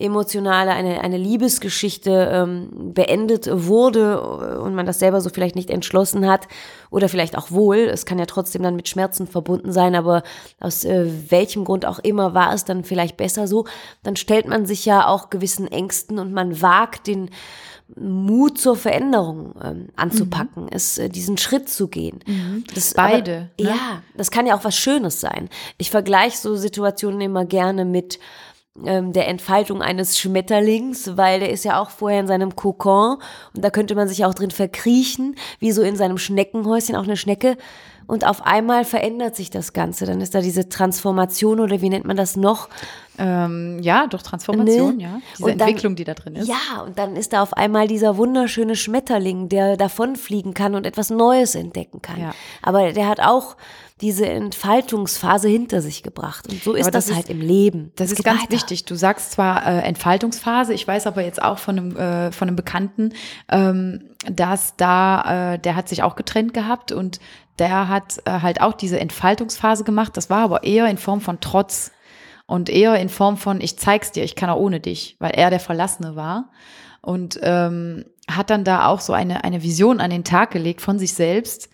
emotionale, eine, eine Liebesgeschichte ähm, beendet wurde und man das selber so vielleicht nicht entschlossen hat oder vielleicht auch wohl, es kann ja trotzdem dann mit Schmerzen verbunden sein, aber aus äh, welchem Grund auch immer war es dann vielleicht besser so, dann stellt man sich ja auch gewissen Ängsten und man wagt den Mut zur Veränderung ähm, anzupacken, mhm. es, äh, diesen Schritt zu gehen. Mhm. Das, Beide. Aber, ne? Ja, das kann ja auch was Schönes sein. Ich vergleiche so Situationen immer gerne mit ähm, der Entfaltung eines Schmetterlings, weil der ist ja auch vorher in seinem Kokon und da könnte man sich auch drin verkriechen, wie so in seinem Schneckenhäuschen auch eine Schnecke. Und auf einmal verändert sich das Ganze. Dann ist da diese Transformation oder wie nennt man das noch? Ähm, ja, doch Transformation, ne? ja. Diese dann, Entwicklung, die da drin ist. Ja, und dann ist da auf einmal dieser wunderschöne Schmetterling, der davonfliegen kann und etwas Neues entdecken kann. Ja. Aber der hat auch diese Entfaltungsphase hinter sich gebracht. Und so ist das, das, halt ist, im Leben. Das, das ist ganz weiter. wichtig. Du sagst zwar äh, Entfaltungsphase, ich weiß aber jetzt auch von einem, äh, von einem Bekannten, ähm, dass da, äh, der hat sich auch getrennt gehabt und der hat äh, halt auch diese Entfaltungsphase gemacht. Das war aber eher in Form von Trotz und eher in Form von ich zeig's dir, ich kann auch ohne dich, weil er der Verlassene war und ähm, hat dann da auch so eine eine Vision an den Tag gelegt von sich selbst,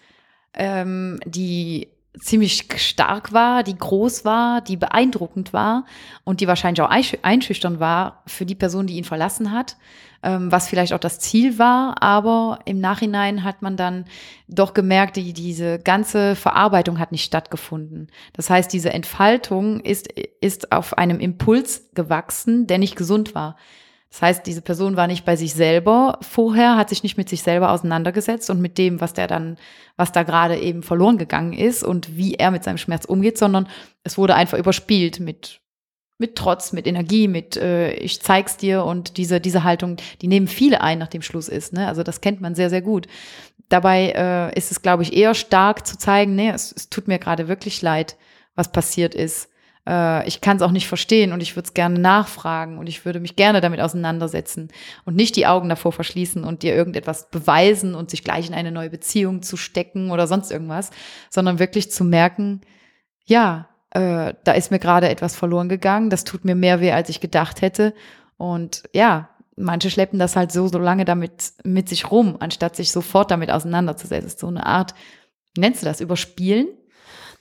ähm, die ziemlich stark war, die groß war, die beeindruckend war und die wahrscheinlich auch einschüchtern war für die Person, die ihn verlassen hat, ähm, was vielleicht auch das Ziel war, aber im Nachhinein hat man dann doch gemerkt, die, diese ganze Verarbeitung hat nicht stattgefunden. Das heißt, diese Entfaltung ist, ist auf einem Impuls gewachsen, der nicht gesund war. Das heißt, diese Person war nicht bei sich selber vorher, hat sich nicht mit sich selber auseinandergesetzt und mit dem, was der dann, was da gerade eben verloren gegangen ist und wie er mit seinem Schmerz umgeht, sondern es wurde einfach überspielt mit mit Trotz, mit Energie, mit äh, ich zeig's dir und diese diese Haltung, die nehmen viele ein, nachdem Schluss ist. Ne? Also das kennt man sehr sehr gut. Dabei äh, ist es, glaube ich, eher stark zu zeigen, nee, es, es tut mir gerade wirklich leid, was passiert ist äh, ich kann es auch nicht verstehen und ich würde es gerne nachfragen und ich würde mich gerne damit auseinandersetzen und nicht die Augen davor verschließen und dir irgendetwas beweisen und sich gleich in eine neue Beziehung zu stecken oder sonst irgendwas, sondern wirklich zu merken, ja, äh, da ist mir gerade etwas verloren gegangen, das tut mir mehr weh, als ich gedacht hätte und ja, manche schleppen das halt so, so lange damit mit sich rum, anstatt sich sofort damit auseinanderzusetzen. So eine Art, nennst du das, überspielen?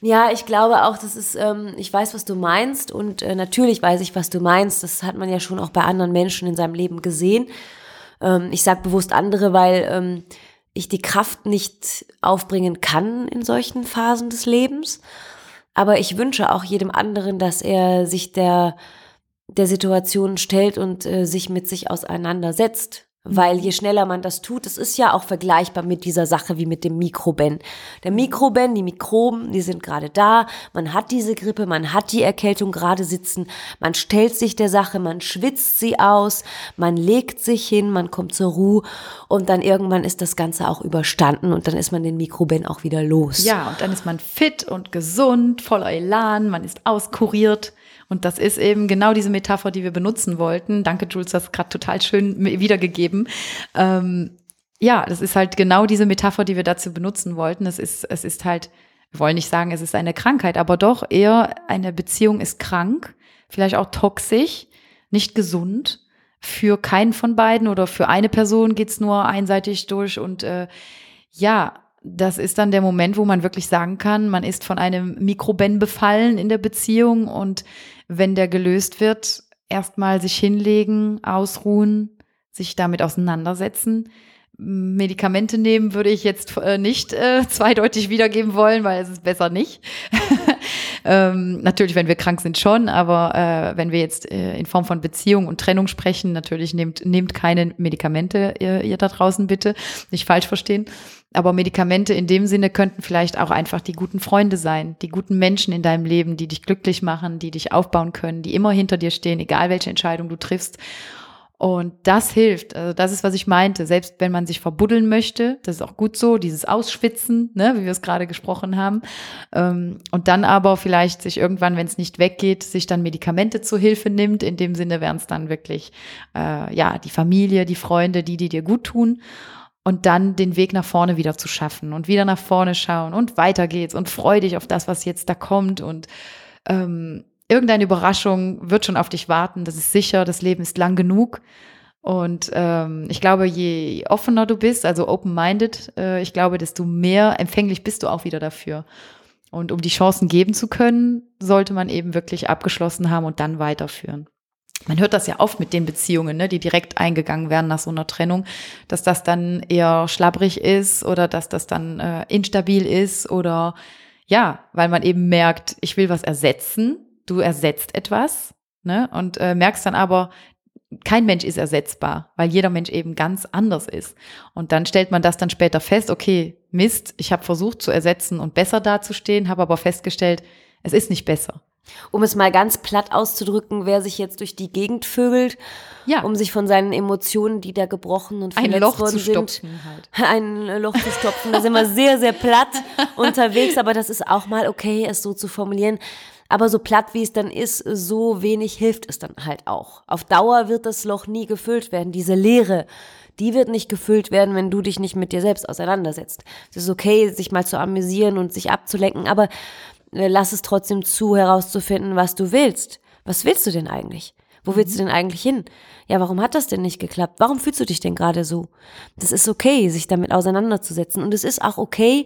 Ja, ich glaube auch, das ist, ähm, ich weiß, was du meinst und äh, natürlich weiß ich, was du meinst. Das hat man ja schon auch bei anderen Menschen in seinem Leben gesehen. Ähm, ich sage bewusst andere, weil ähm, ich die Kraft nicht aufbringen kann in solchen Phasen des Lebens. Aber ich wünsche auch jedem anderen, dass er sich der, der Situation stellt und äh, sich mit sich auseinandersetzt. Weil je schneller man das tut, es ist ja auch vergleichbar mit dieser Sache wie mit dem Mikroben. Der Mikroben, die Mikroben, die sind gerade da. Man hat diese Grippe, man hat die Erkältung gerade sitzen. Man stellt sich der Sache, man schwitzt sie aus, man legt sich hin, man kommt zur Ruhe und dann irgendwann ist das Ganze auch überstanden und dann ist man den Mikroben auch wieder los. Ja, und dann ist man fit und gesund, voller Elan, man ist auskuriert. Und das ist eben genau diese Metapher, die wir benutzen wollten. Danke, Jules, das gerade total schön wiedergegeben. Ähm, ja, das ist halt genau diese Metapher, die wir dazu benutzen wollten. Es ist, es ist halt, wir wollen nicht sagen, es ist eine Krankheit, aber doch eher eine Beziehung ist krank, vielleicht auch toxisch, nicht gesund. Für keinen von beiden oder für eine Person geht's nur einseitig durch und äh, ja, das ist dann der Moment, wo man wirklich sagen kann, man ist von einem Mikroben befallen in der Beziehung und wenn der gelöst wird, erstmal sich hinlegen, ausruhen, sich damit auseinandersetzen. Medikamente nehmen würde ich jetzt äh, nicht äh, zweideutig wiedergeben wollen, weil es ist besser nicht. ähm, natürlich, wenn wir krank sind, schon, aber äh, wenn wir jetzt äh, in Form von Beziehung und Trennung sprechen, natürlich nehmt, nehmt keine Medikamente, ihr, ihr da draußen bitte, nicht falsch verstehen. Aber Medikamente in dem Sinne könnten vielleicht auch einfach die guten Freunde sein, die guten Menschen in deinem Leben, die dich glücklich machen, die dich aufbauen können, die immer hinter dir stehen, egal welche Entscheidung du triffst. Und das hilft. Also das ist, was ich meinte. Selbst wenn man sich verbuddeln möchte, das ist auch gut so, dieses Ausschwitzen, ne, wie wir es gerade gesprochen haben. Ähm, und dann aber vielleicht sich irgendwann, wenn es nicht weggeht, sich dann Medikamente zur Hilfe nimmt. In dem Sinne wären es dann wirklich, äh, ja, die Familie, die Freunde, die, die dir gut tun. Und dann den Weg nach vorne wieder zu schaffen und wieder nach vorne schauen und weiter geht's und freu dich auf das, was jetzt da kommt und ähm, irgendeine Überraschung wird schon auf dich warten. Das ist sicher. Das Leben ist lang genug. Und ähm, ich glaube, je offener du bist, also open-minded, äh, ich glaube, desto mehr empfänglich bist du auch wieder dafür. Und um die Chancen geben zu können, sollte man eben wirklich abgeschlossen haben und dann weiterführen. Man hört das ja oft mit den Beziehungen, ne, die direkt eingegangen werden nach so einer Trennung, dass das dann eher schlabbrig ist oder dass das dann äh, instabil ist oder ja, weil man eben merkt, ich will was ersetzen du ersetzt etwas ne, und äh, merkst dann aber, kein Mensch ist ersetzbar, weil jeder Mensch eben ganz anders ist. Und dann stellt man das dann später fest, okay, Mist, ich habe versucht zu ersetzen und besser dazustehen, habe aber festgestellt, es ist nicht besser. Um es mal ganz platt auszudrücken, wer sich jetzt durch die Gegend vögelt, ja. um sich von seinen Emotionen, die da gebrochen und verletzt ein Loch worden zu stopfen halt. ein Loch zu stopfen. Da sind wir sehr, sehr platt unterwegs, aber das ist auch mal okay, es so zu formulieren. Aber so platt wie es dann ist, so wenig hilft es dann halt auch. Auf Dauer wird das Loch nie gefüllt werden. Diese Leere, die wird nicht gefüllt werden, wenn du dich nicht mit dir selbst auseinandersetzt. Es ist okay, sich mal zu amüsieren und sich abzulenken, aber äh, lass es trotzdem zu, herauszufinden, was du willst. Was willst du denn eigentlich? Wo willst du denn eigentlich hin? Ja, warum hat das denn nicht geklappt? Warum fühlst du dich denn gerade so? Das ist okay, sich damit auseinanderzusetzen. Und es ist auch okay,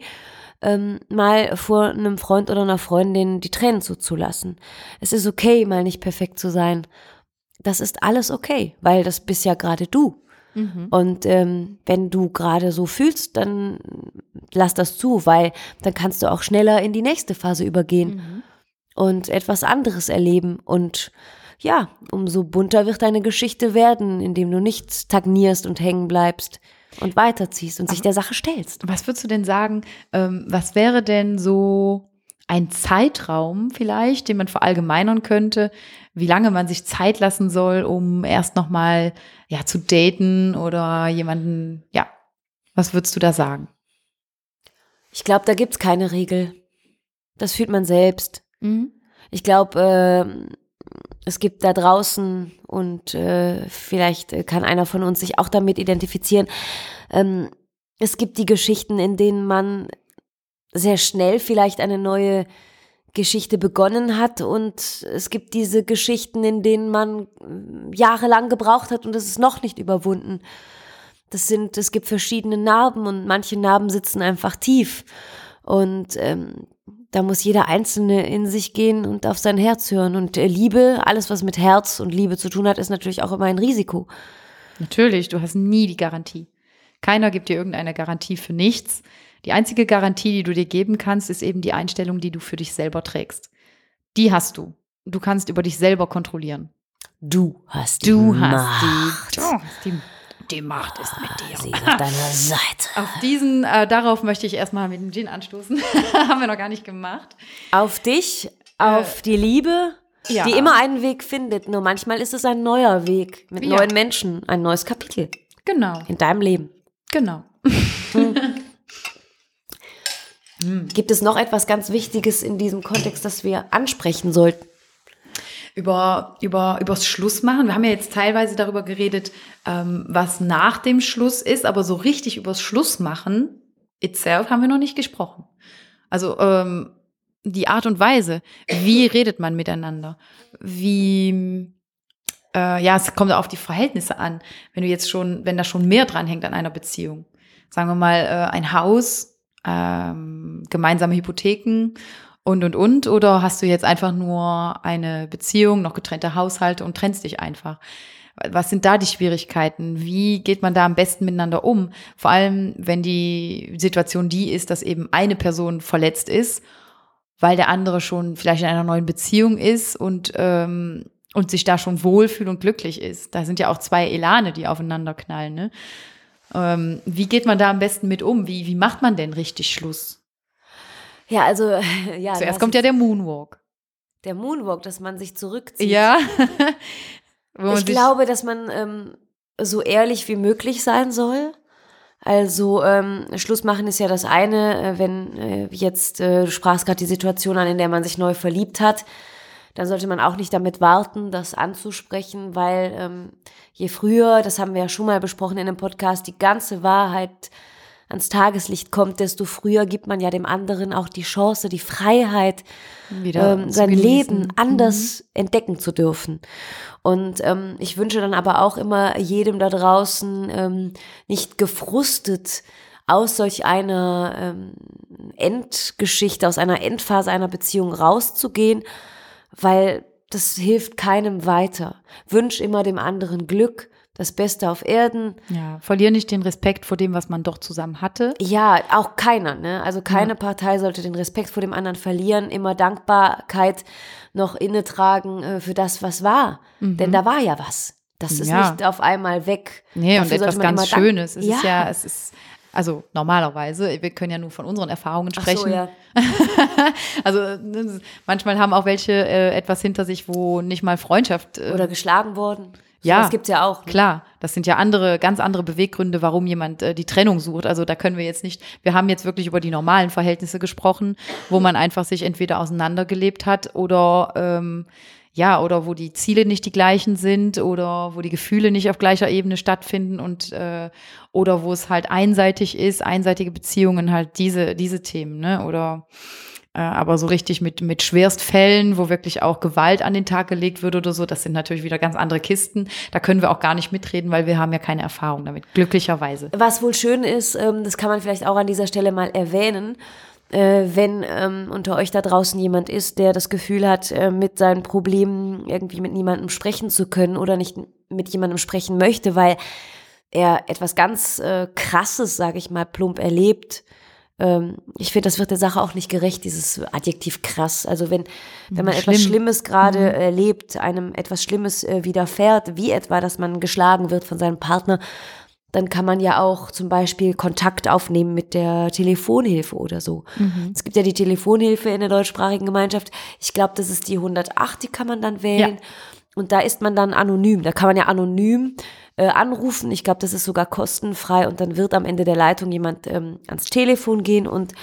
ähm, mal vor einem Freund oder einer Freundin die Tränen zuzulassen. Es ist okay, mal nicht perfekt zu sein. Das ist alles okay, weil das bist ja gerade du. Mhm. Und ähm, wenn du gerade so fühlst, dann lass das zu, weil dann kannst du auch schneller in die nächste Phase übergehen mhm. und etwas anderes erleben und ja, umso bunter wird deine Geschichte werden, indem du nicht stagnierst und hängen bleibst und weiterziehst und sich der Sache stellst. Was würdest du denn sagen, ähm, was wäre denn so ein Zeitraum vielleicht, den man verallgemeinern könnte, wie lange man sich Zeit lassen soll, um erst nochmal ja, zu daten oder jemanden, ja, was würdest du da sagen? Ich glaube, da gibt's keine Regel. Das fühlt man selbst. Mhm. Ich glaube, äh, es gibt da draußen und äh, vielleicht äh, kann einer von uns sich auch damit identifizieren. Ähm, es gibt die Geschichten, in denen man sehr schnell vielleicht eine neue Geschichte begonnen hat und es gibt diese Geschichten, in denen man äh, jahrelang gebraucht hat und es ist noch nicht überwunden. Das sind, es gibt verschiedene Narben und manche Narben sitzen einfach tief und ähm, da muss jeder Einzelne in sich gehen und auf sein Herz hören. Und äh, Liebe, alles was mit Herz und Liebe zu tun hat, ist natürlich auch immer ein Risiko. Natürlich, du hast nie die Garantie. Keiner gibt dir irgendeine Garantie für nichts. Die einzige Garantie, die du dir geben kannst, ist eben die Einstellung, die du für dich selber trägst. Die hast du. Du kannst über dich selber kontrollieren. Du hast die Du Macht. hast die, du hast die, die Macht ist mit dir. Sie ist auf deiner Seite. Auf diesen, äh, darauf möchte ich erstmal mit dem Gin anstoßen. Haben wir noch gar nicht gemacht. Auf dich, auf die Liebe, Äh, ja. die immer einen Weg findet. Nur manchmal ist es ein neuer Weg mit Ja. neuen Menschen, ein neues Kapitel Genau, in deinem Leben. genau. Gibt es noch etwas ganz Wichtiges in diesem Kontext, das wir ansprechen sollten? Über, über, übers Schluss machen. Wir haben ja jetzt teilweise darüber geredet, ähm, was nach dem Schluss ist, aber so richtig übers Schluss machen itself haben wir noch nicht gesprochen. Also ähm, die Art und Weise, wie redet man miteinander, wie äh, ja, es kommt auf die Verhältnisse an. Wenn du jetzt schon, wenn da schon mehr dran hängt an einer Beziehung, sagen wir mal äh, ein Haus, ähm, gemeinsame Hypotheken und und und oder hast du jetzt einfach nur eine Beziehung, noch getrennte Haushalte und trennst dich einfach? Was sind da die Schwierigkeiten? Wie geht man da am besten miteinander um? Vor allem, wenn die Situation die ist, dass eben eine Person verletzt ist, weil der andere schon vielleicht in einer neuen Beziehung ist und, ähm, und sich da schon wohlfühlt und glücklich ist. Da sind ja auch zwei Elane, die aufeinander knallen. Ne? Ähm, wie geht man da am besten mit um? Wie, wie macht man denn richtig Schluss? Ja, also, ja. Zuerst kommt ja der Moonwalk. der Moonwalk, dass man sich zurückzieht. Ja. Ich glaube, dass man ähm, so ehrlich wie möglich sein soll. Also ähm, Schluss machen ist ja das eine, äh, wenn äh, jetzt, äh, du sprachst gerade die Situation an, in der man sich neu verliebt hat, dann sollte man auch nicht damit warten, das anzusprechen, weil ähm, je früher, das haben wir ja schon mal besprochen in einem Podcast, die ganze Wahrheit ans Tageslicht kommt, desto früher gibt man ja dem anderen auch die Chance, die Freiheit, ähm, sein genießen. Leben anders entdecken zu dürfen. Und ähm, ich wünsche dann aber auch immer jedem da draußen ähm, nicht gefrustet aus solch einer ähm, Endgeschichte, aus einer Endphase einer Beziehung rauszugehen, weil das hilft keinem weiter. Wünsch immer dem anderen Glück, das Beste auf Erden. Ja, verlier nicht den Respekt vor dem, was man doch zusammen hatte. Ja, auch keiner, ne? Also keine Partei sollte den Respekt vor dem anderen verlieren, immer Dankbarkeit noch inne tragen äh, für das, was war. Denn da war ja was. Das ist Mhm. Ja. nicht auf einmal weg. Nee, und Dafür sollte etwas ganz Schönes. Es ist ja, es ist, also normalerweise, wir können ja nur von unseren Erfahrungen Ach sprechen. so, ja. Also ne, manchmal haben auch welche äh, etwas hinter sich, wo nicht mal Freundschaft äh, Oder geschlagen worden. Ja. Das gibt's ja auch. Ne? Klar, das sind ja andere, ganz andere Beweggründe, warum jemand äh, die Trennung sucht. Also da können wir jetzt nicht, wir haben jetzt wirklich über die normalen Verhältnisse gesprochen, wo man einfach sich entweder auseinandergelebt hat oder ähm, ja, oder wo die Ziele nicht die gleichen sind oder wo die Gefühle nicht auf gleicher Ebene stattfinden und äh, oder wo es halt einseitig ist, einseitige Beziehungen, halt diese, diese Themen, ne? Oder aber so richtig mit, mit Schwerstfällen, wo wirklich auch Gewalt an den Tag gelegt wird oder so, das sind natürlich wieder ganz andere Kisten. Da können wir auch gar nicht mitreden, weil wir haben ja keine Erfahrung damit, glücklicherweise. Was wohl schön ist, ähm, das kann man vielleicht auch an dieser Stelle mal erwähnen, äh, wenn ähm, unter euch da draußen jemand ist, der das Gefühl hat, äh, mit seinen Problemen irgendwie mit niemandem sprechen zu können oder nicht mit jemandem sprechen möchte, weil er etwas ganz äh, Krasses, sage ich mal, plump erlebt, ich finde, das wird der Sache auch nicht gerecht, dieses Adjektiv krass. Also wenn, wenn man Schlimm. etwas Schlimmes gerade erlebt, einem etwas Schlimmes äh, widerfährt, wie etwa, dass man geschlagen wird von seinem Partner, dann kann man ja auch zum Beispiel Kontakt aufnehmen mit der Telefonhilfe oder so. Es gibt ja die Telefonhilfe in der deutschsprachigen Gemeinschaft. Ich glaube, das ist die 108, die kann man dann wählen. Ja. Und da ist man dann anonym. Da kann man ja anonym äh, anrufen. Ich glaube, das ist sogar kostenfrei. Und dann wird am Ende der Leitung jemand ähm, ans Telefon gehen und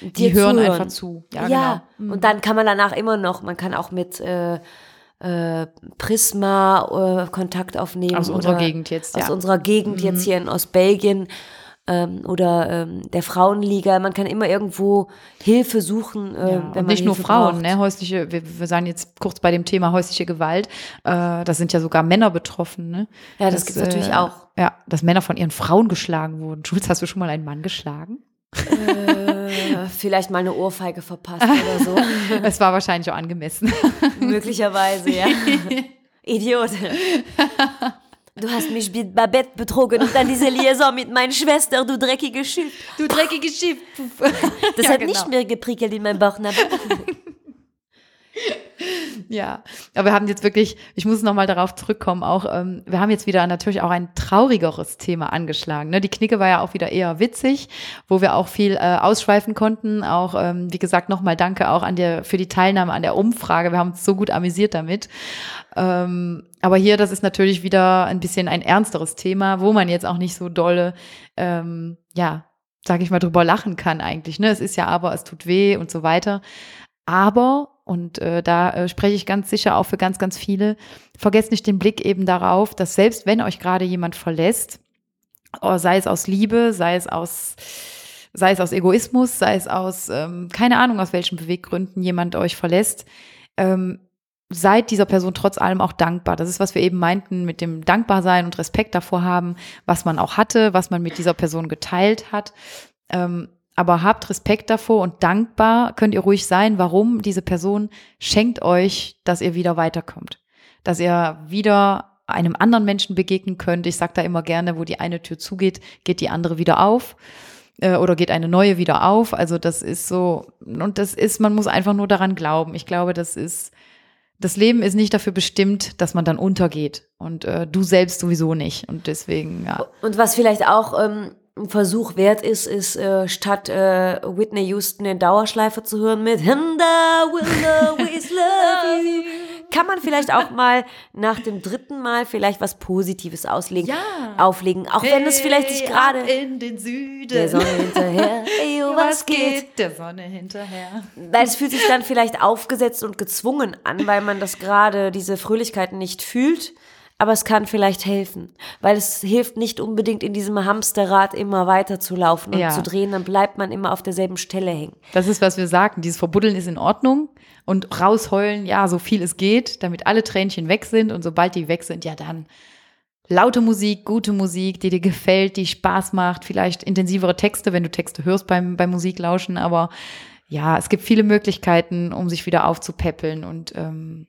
Die dir hören zuhören. einfach zu. Ja, Ja, genau. und dann kann man danach immer noch, man kann auch mit äh, äh, Prisma äh, Kontakt aufnehmen. Aus unserer Gegend jetzt, Aus ja. Mhm. unserer Gegend jetzt hier in Ostbelgien ähm, oder ähm, der Frauenliga. Man kann immer irgendwo Hilfe suchen, äh, Ja, wenn und man nicht nur Hilfe Frauen, braucht. ne? Häusliche, wir, wir sagen jetzt kurz bei dem Thema häusliche Gewalt, äh, da sind ja sogar Männer betroffen, ne? Ja, das gibt's natürlich auch. Ja, dass Männer von ihren Frauen geschlagen wurden. Jules, hast du schon mal einen Mann geschlagen? Äh, vielleicht mal eine Ohrfeige verpasst oder so. Es war wahrscheinlich auch angemessen. Möglicherweise, ja. Idiot. Du hast mich mit Babette betrogen und dann diese Liaison mit meiner Schwester, du dreckige Schiff. Du dreckige Schiff. Das Ja, hat genau. nicht mehr geprickelt in meinem Bauchnabel. Ja, aber wir haben jetzt wirklich, ich muss nochmal darauf zurückkommen, auch, ähm, wir haben jetzt wieder natürlich auch ein traurigeres Thema angeschlagen. Ne? Die Knicke war ja auch wieder eher witzig, wo wir auch viel äh, ausschweifen konnten. Auch, ähm, wie gesagt, nochmal danke auch an der, für die Teilnahme an der Umfrage. Wir haben uns so gut amüsiert damit. Ähm, aber hier, das ist natürlich wieder ein bisschen ein ernsteres Thema, wo man jetzt auch nicht so dolle, ähm, ja, sage ich mal, drüber lachen kann eigentlich. Ne? Es ist ja aber, es tut weh und so weiter. Aber, und äh, da äh, spreche ich ganz sicher auch für ganz, ganz viele, vergesst nicht den Blick eben darauf, dass selbst wenn euch gerade jemand verlässt, oh, sei es aus Liebe, sei es aus, sei es aus Egoismus, sei es aus, ähm, keine Ahnung, aus welchen Beweggründen jemand euch verlässt, ähm, seid dieser Person trotz allem auch dankbar. Das ist, was wir eben meinten mit dem Dankbarsein und Respekt davor haben, was man auch hatte, was man mit dieser Person geteilt hat. Ähm, aber habt Respekt davor und dankbar könnt ihr ruhig sein. Warum? Diese Person schenkt euch, dass ihr wieder weiterkommt. Dass ihr wieder einem anderen Menschen begegnen könnt. Ich sage da immer gerne, wo die eine Tür zugeht, geht die andere wieder auf äh, oder geht eine neue wieder auf. Also das ist so, und das ist, man muss einfach nur daran glauben. Ich glaube, das ist, das Leben ist nicht dafür bestimmt, dass man dann untergeht. Und äh, du selbst sowieso nicht. Und deswegen, ja. Und was vielleicht auch ähm, ein Versuch wert ist, ist äh, statt äh, Whitney Houston in Dauerschleife zu hören mit And I will always love you, kann man vielleicht auch mal nach dem dritten Mal vielleicht was Positives auslegen, Ja. auflegen, auch wenn es vielleicht sich gerade in den Süden. der Sonne hinterher, ey, oh, was geht? Der Sonne hinterher. Weil es fühlt sich dann vielleicht aufgesetzt und gezwungen an, weil man das gerade, diese Fröhlichkeit nicht fühlt. Aber es kann vielleicht helfen, weil es hilft nicht unbedingt in diesem Hamsterrad immer weiter zu laufen und Ja. zu drehen, dann bleibt man immer auf derselben Stelle hängen. Das ist, was wir sagten. Dieses Verbuddeln ist in Ordnung und rausheulen, ja, so viel es geht, damit alle Tränchen weg sind. Und sobald die weg sind, ja, dann laute Musik, gute Musik, die dir gefällt, die Spaß macht, vielleicht intensivere Texte, wenn du Texte hörst beim, beim Musiklauschen. Aber ja, es gibt viele Möglichkeiten, um sich wieder aufzupäppeln und ähm,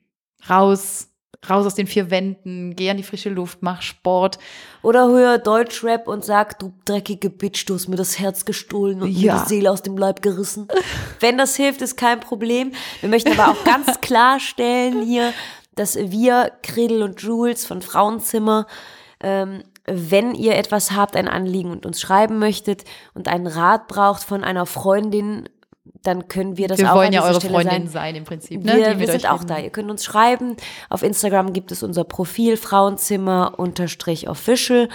raus, raus aus den vier Wänden, geh an die frische Luft, mach Sport. Oder hör Deutschrap und sag, du dreckige Bitch, du hast mir das Herz gestohlen und Ja. mir die Seele aus dem Leib gerissen. Wenn das hilft, ist kein Problem. Wir möchten aber auch ganz klarstellen hier, dass wir, Kredel und Jules von Frauenzimmer, ähm, wenn ihr etwas habt, ein Anliegen und uns schreiben möchtet und einen Rat braucht von einer Freundin, dann können wir das wir auch wollen an ja eure Stelle Freundin sein. sein, im Prinzip. Ne? Wir, wir sind auch reden. da. Ihr könnt uns schreiben. Auf Instagram gibt es unser Profil Frauenzimmer unterstrich official.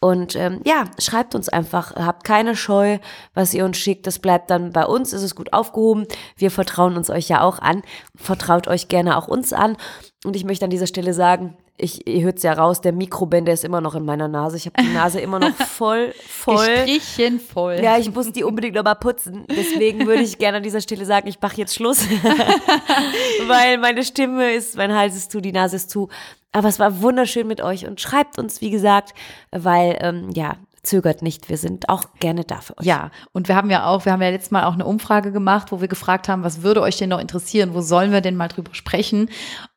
Und ähm, ja, schreibt uns einfach. Habt keine Scheu, was ihr uns schickt. Das bleibt dann bei uns. Ist es gut aufgehoben. Wir vertrauen uns euch ja auch an. Vertraut euch gerne auch uns an. Und ich möchte an dieser Stelle sagen, ich, ihr hört es ja raus, der Mikrobänder ist immer noch in meiner Nase. Ich habe die Nase immer noch voll, voll. Gestrichen voll. Ja, ich muss die unbedingt noch mal putzen. Deswegen würde ich gerne an dieser Stelle sagen, ich mache jetzt Schluss. Weil meine Stimme ist, mein Hals ist zu, die Nase ist zu. Aber es war wunderschön mit euch und schreibt uns, wie gesagt, weil, ähm, ja, zögert nicht. Wir sind auch gerne da für euch. Ja, und wir haben ja auch, wir haben ja letztes Mal auch eine Umfrage gemacht, wo wir gefragt haben, was würde euch denn noch interessieren? Wo sollen wir denn mal drüber sprechen?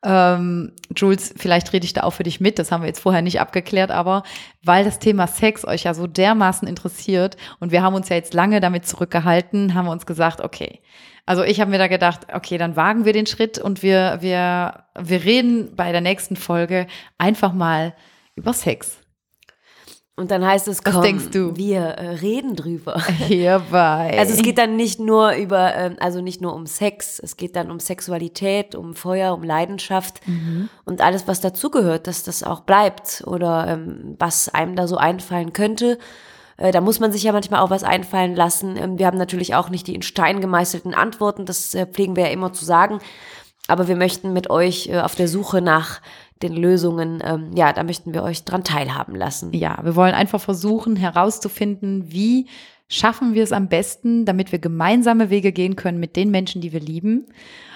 Ähm, Jules, vielleicht rede ich da auch für dich mit. Das haben wir jetzt vorher nicht abgeklärt, aber weil das Thema Sex euch ja so dermaßen interessiert und wir haben uns ja jetzt lange damit zurückgehalten, haben wir uns gesagt, okay. Also ich habe mir da gedacht, okay, dann wagen wir den Schritt und wir, wir, wir reden bei der nächsten Folge einfach mal über Sex. Und dann heißt es, Was komm, denkst du? wir äh, reden drüber. Hierbei. Also es geht dann nicht nur über, ähm, also nicht nur um Sex, es geht dann um Sexualität, um Feuer, um Leidenschaft und alles, was dazugehört, dass das auch bleibt oder ähm, was einem da so einfallen könnte. Äh, da muss man sich ja manchmal auch was einfallen lassen. Ähm, wir haben natürlich auch nicht die in Stein gemeißelten Antworten, das äh, pflegen wir ja immer zu sagen. Aber wir möchten mit euch äh, auf der Suche nach den Lösungen, ähm, ja, da möchten wir euch dran teilhaben lassen. Ja, wir wollen einfach versuchen herauszufinden, wie schaffen wir es am besten, damit wir gemeinsame Wege gehen können mit den Menschen, die wir lieben.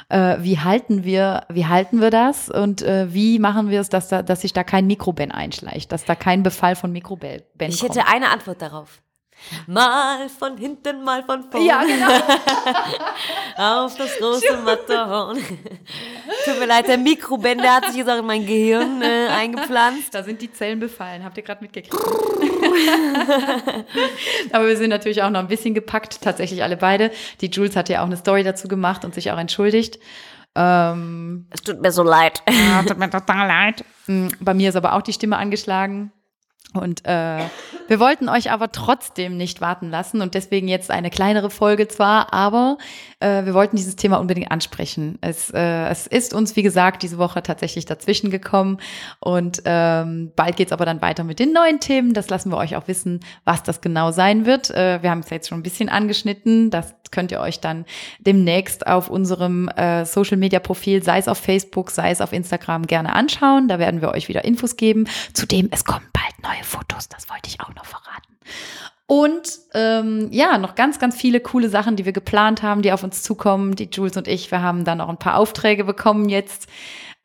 Äh, wie halten wir, wie halten wir das und äh, wie machen wir es, dass da, dass sich da kein Mikroben einschleicht, dass da kein Befall von Mikroben Ich kommt. hätte eine Antwort darauf. Mal von hinten, mal von vorne. Ja, genau. Auf das große Matterhorn. Tut mir leid, der Mikroband, der hat sich jetzt auch in mein Gehirn äh, eingepflanzt. Da sind die Zellen befallen, habt ihr gerade mitgekriegt. Aber wir sind natürlich auch noch ein bisschen gepackt, tatsächlich alle beide. Die Jules hat ja auch eine Story dazu gemacht und sich auch entschuldigt. Ähm, Es tut mir so leid. ja, tut mir total leid. Mm, Bei mir ist aber auch die Stimme angeschlagen. Und äh, wir wollten euch aber trotzdem nicht warten lassen und deswegen jetzt eine kleinere Folge zwar, aber äh, wir wollten dieses Thema unbedingt ansprechen. Es, äh, es ist uns, wie gesagt, diese Woche tatsächlich dazwischen gekommen und ähm, bald geht's aber dann weiter mit den neuen Themen. Das lassen wir euch auch wissen, was das genau sein wird. Äh, wir haben es jetzt schon ein bisschen angeschnitten. Das könnt ihr euch dann demnächst auf unserem äh, Social Media Profil, sei es auf Facebook, sei es auf Instagram, gerne anschauen. Da werden wir euch wieder Infos geben. Zudem, es kommen bald neue Fotos, das wollte ich auch noch verraten. Und ähm, ja, noch ganz, ganz viele coole Sachen, die wir geplant haben, die auf uns zukommen. Die Jules und ich, wir haben dann auch ein paar Aufträge bekommen jetzt.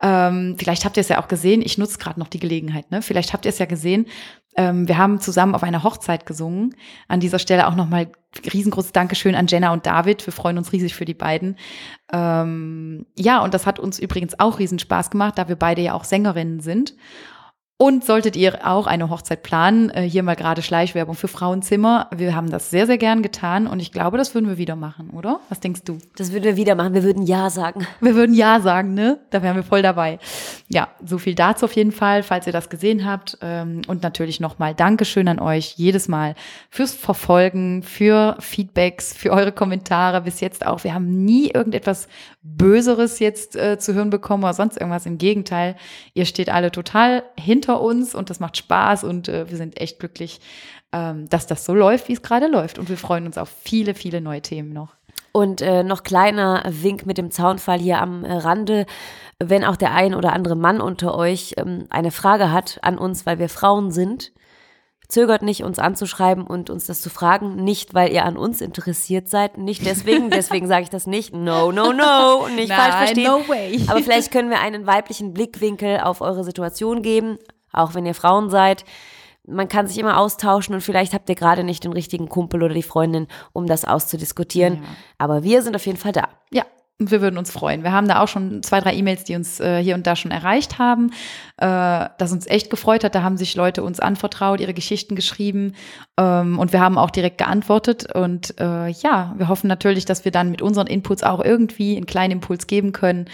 Ähm, vielleicht habt ihr es ja auch gesehen. Ich nutze gerade noch die Gelegenheit. Ne? Vielleicht habt ihr es ja gesehen. Ähm, wir haben zusammen auf einer Hochzeit gesungen. An dieser Stelle auch nochmal riesengroßes Dankeschön an Jenna und David. Wir freuen uns riesig für die beiden. Ähm, ja, und das hat uns übrigens auch riesen Spaß gemacht, da wir beide ja auch Sängerinnen sind. Und solltet ihr auch eine Hochzeit planen, äh, hier mal gerade Schleichwerbung für Frauenzimmer. Wir haben das sehr, sehr gern getan und ich glaube, das würden wir wieder machen, oder? Was denkst du? Das würden wir wieder machen. Wir würden Ja sagen. Wir würden Ja sagen, ne? Da wären wir voll dabei. Ja, so viel dazu auf jeden Fall, falls ihr das gesehen habt. Ähm, Und natürlich nochmal Dankeschön an euch jedes Mal fürs Verfolgen, für Feedbacks, für eure Kommentare bis jetzt auch. Wir haben nie irgendetwas Böseres jetzt äh, zu hören bekommen oder sonst irgendwas. Im Gegenteil, ihr steht alle total hinter uns und das macht Spaß und äh, wir sind echt glücklich, ähm, dass das so läuft, wie es gerade läuft. Und wir freuen uns auf viele, viele neue Themen noch. Und äh, noch kleiner Wink mit dem Zaunfall hier am äh, Rande. Wenn auch der ein oder andere Mann unter euch ähm, eine Frage hat an uns, weil wir Frauen sind, zögert nicht, uns anzuschreiben und uns das zu fragen. Nicht, weil ihr an uns interessiert seid. Nicht deswegen, deswegen sage ich das nicht. No, no, no. Nicht falsch Nein, verstehen. no way. Aber vielleicht können wir einen weiblichen Blickwinkel auf eure Situation geben, auch wenn ihr Frauen seid. Man kann sich immer austauschen und vielleicht habt ihr gerade nicht den richtigen Kumpel oder die Freundin, um das auszudiskutieren. Ja. Aber wir sind auf jeden Fall da. Ja, und wir würden uns freuen. Wir haben da auch schon zwei, drei E-Mails, die uns äh, hier und da schon erreicht haben, äh, das uns echt gefreut hat. Da haben sich Leute uns anvertraut, ihre Geschichten geschrieben ähm, und wir haben auch direkt geantwortet. Und äh, ja, wir hoffen natürlich, dass wir dann mit unseren Inputs auch irgendwie einen kleinen Impuls geben können.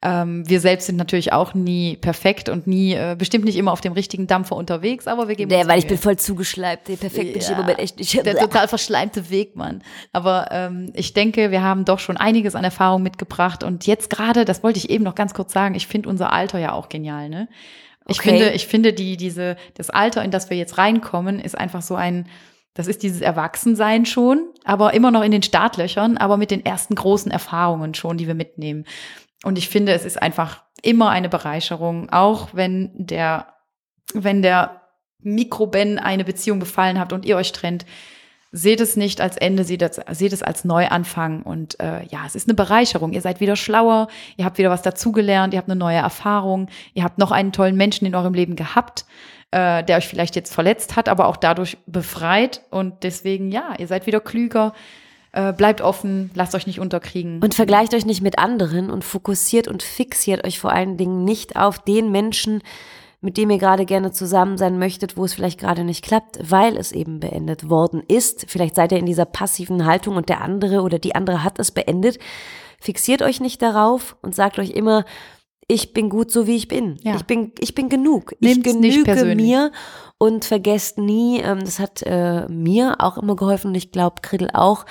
Ähm, wir selbst sind natürlich auch nie perfekt und nie, äh, bestimmt nicht immer auf dem richtigen Dampfer unterwegs, aber wir geben Nee, uns weil ich bin voll zugeschleimt. Nee, Perfekt bin ich im. Moment echt nicht. Der total verschleimte Weg, Mann. Aber ähm, ich denke, wir haben doch schon einiges an Erfahrung mitgebracht. Und jetzt gerade, das wollte ich eben noch ganz kurz sagen, ich finde unser Alter ja auch genial, ne? Ich Okay. finde, ich finde, die, diese, das Alter, in das wir jetzt reinkommen, ist einfach so ein, das ist dieses Erwachsensein schon, aber immer noch in den Startlöchern, aber mit den ersten großen Erfahrungen schon, die wir mitnehmen. Und ich finde, es ist einfach immer eine Bereicherung, auch wenn der, wenn der Mikroben eine Beziehung befallen hat und ihr euch trennt, seht es nicht als Ende, seht es, seht es als Neuanfang. Und äh, ja, es ist eine Bereicherung. Ihr seid wieder schlauer, ihr habt wieder was dazugelernt, ihr habt eine neue Erfahrung, ihr habt noch einen tollen Menschen in eurem Leben gehabt. äh, der euch vielleicht jetzt verletzt hat, aber auch dadurch befreit. Und deswegen, ja, ihr seid wieder klüger. Äh, bleibt offen, lasst euch nicht unterkriegen. Und vergleicht euch nicht mit anderen und fokussiert und fixiert euch vor allen Dingen nicht auf den Menschen, mit dem ihr gerade gerne zusammen sein möchtet, wo es vielleicht gerade nicht klappt, weil es eben beendet worden ist. Vielleicht seid ihr in dieser passiven Haltung und der andere oder die andere hat es beendet. Fixiert euch nicht darauf und sagt euch immer, ich bin gut so wie ich bin. Ja. Ich bin ich bin genug. Nehmt's ich genüge mir und vergesst nie, ähm, das hat äh, mir auch immer geholfen und ich glaube Kriddel auch.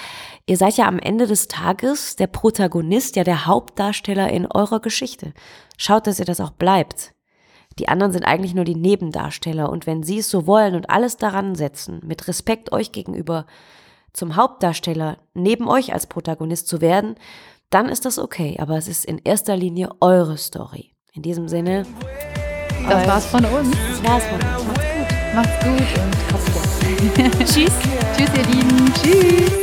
Ihr seid ja am Ende des Tages der Protagonist, ja der Hauptdarsteller in eurer Geschichte. Schaut, dass ihr das auch bleibt. Die anderen sind eigentlich nur die Nebendarsteller und wenn sie es so wollen und alles daran setzen, mit Respekt euch gegenüber zum Hauptdarsteller neben euch als Protagonist zu werden, dann ist das okay. Aber es ist in erster Linie eure Story. In diesem Sinne. Das war's von uns. Das war's von uns. Macht's gut. Macht's gut und habt's gut. Tschüss. Tschüss, ihr Lieben. Tschüss.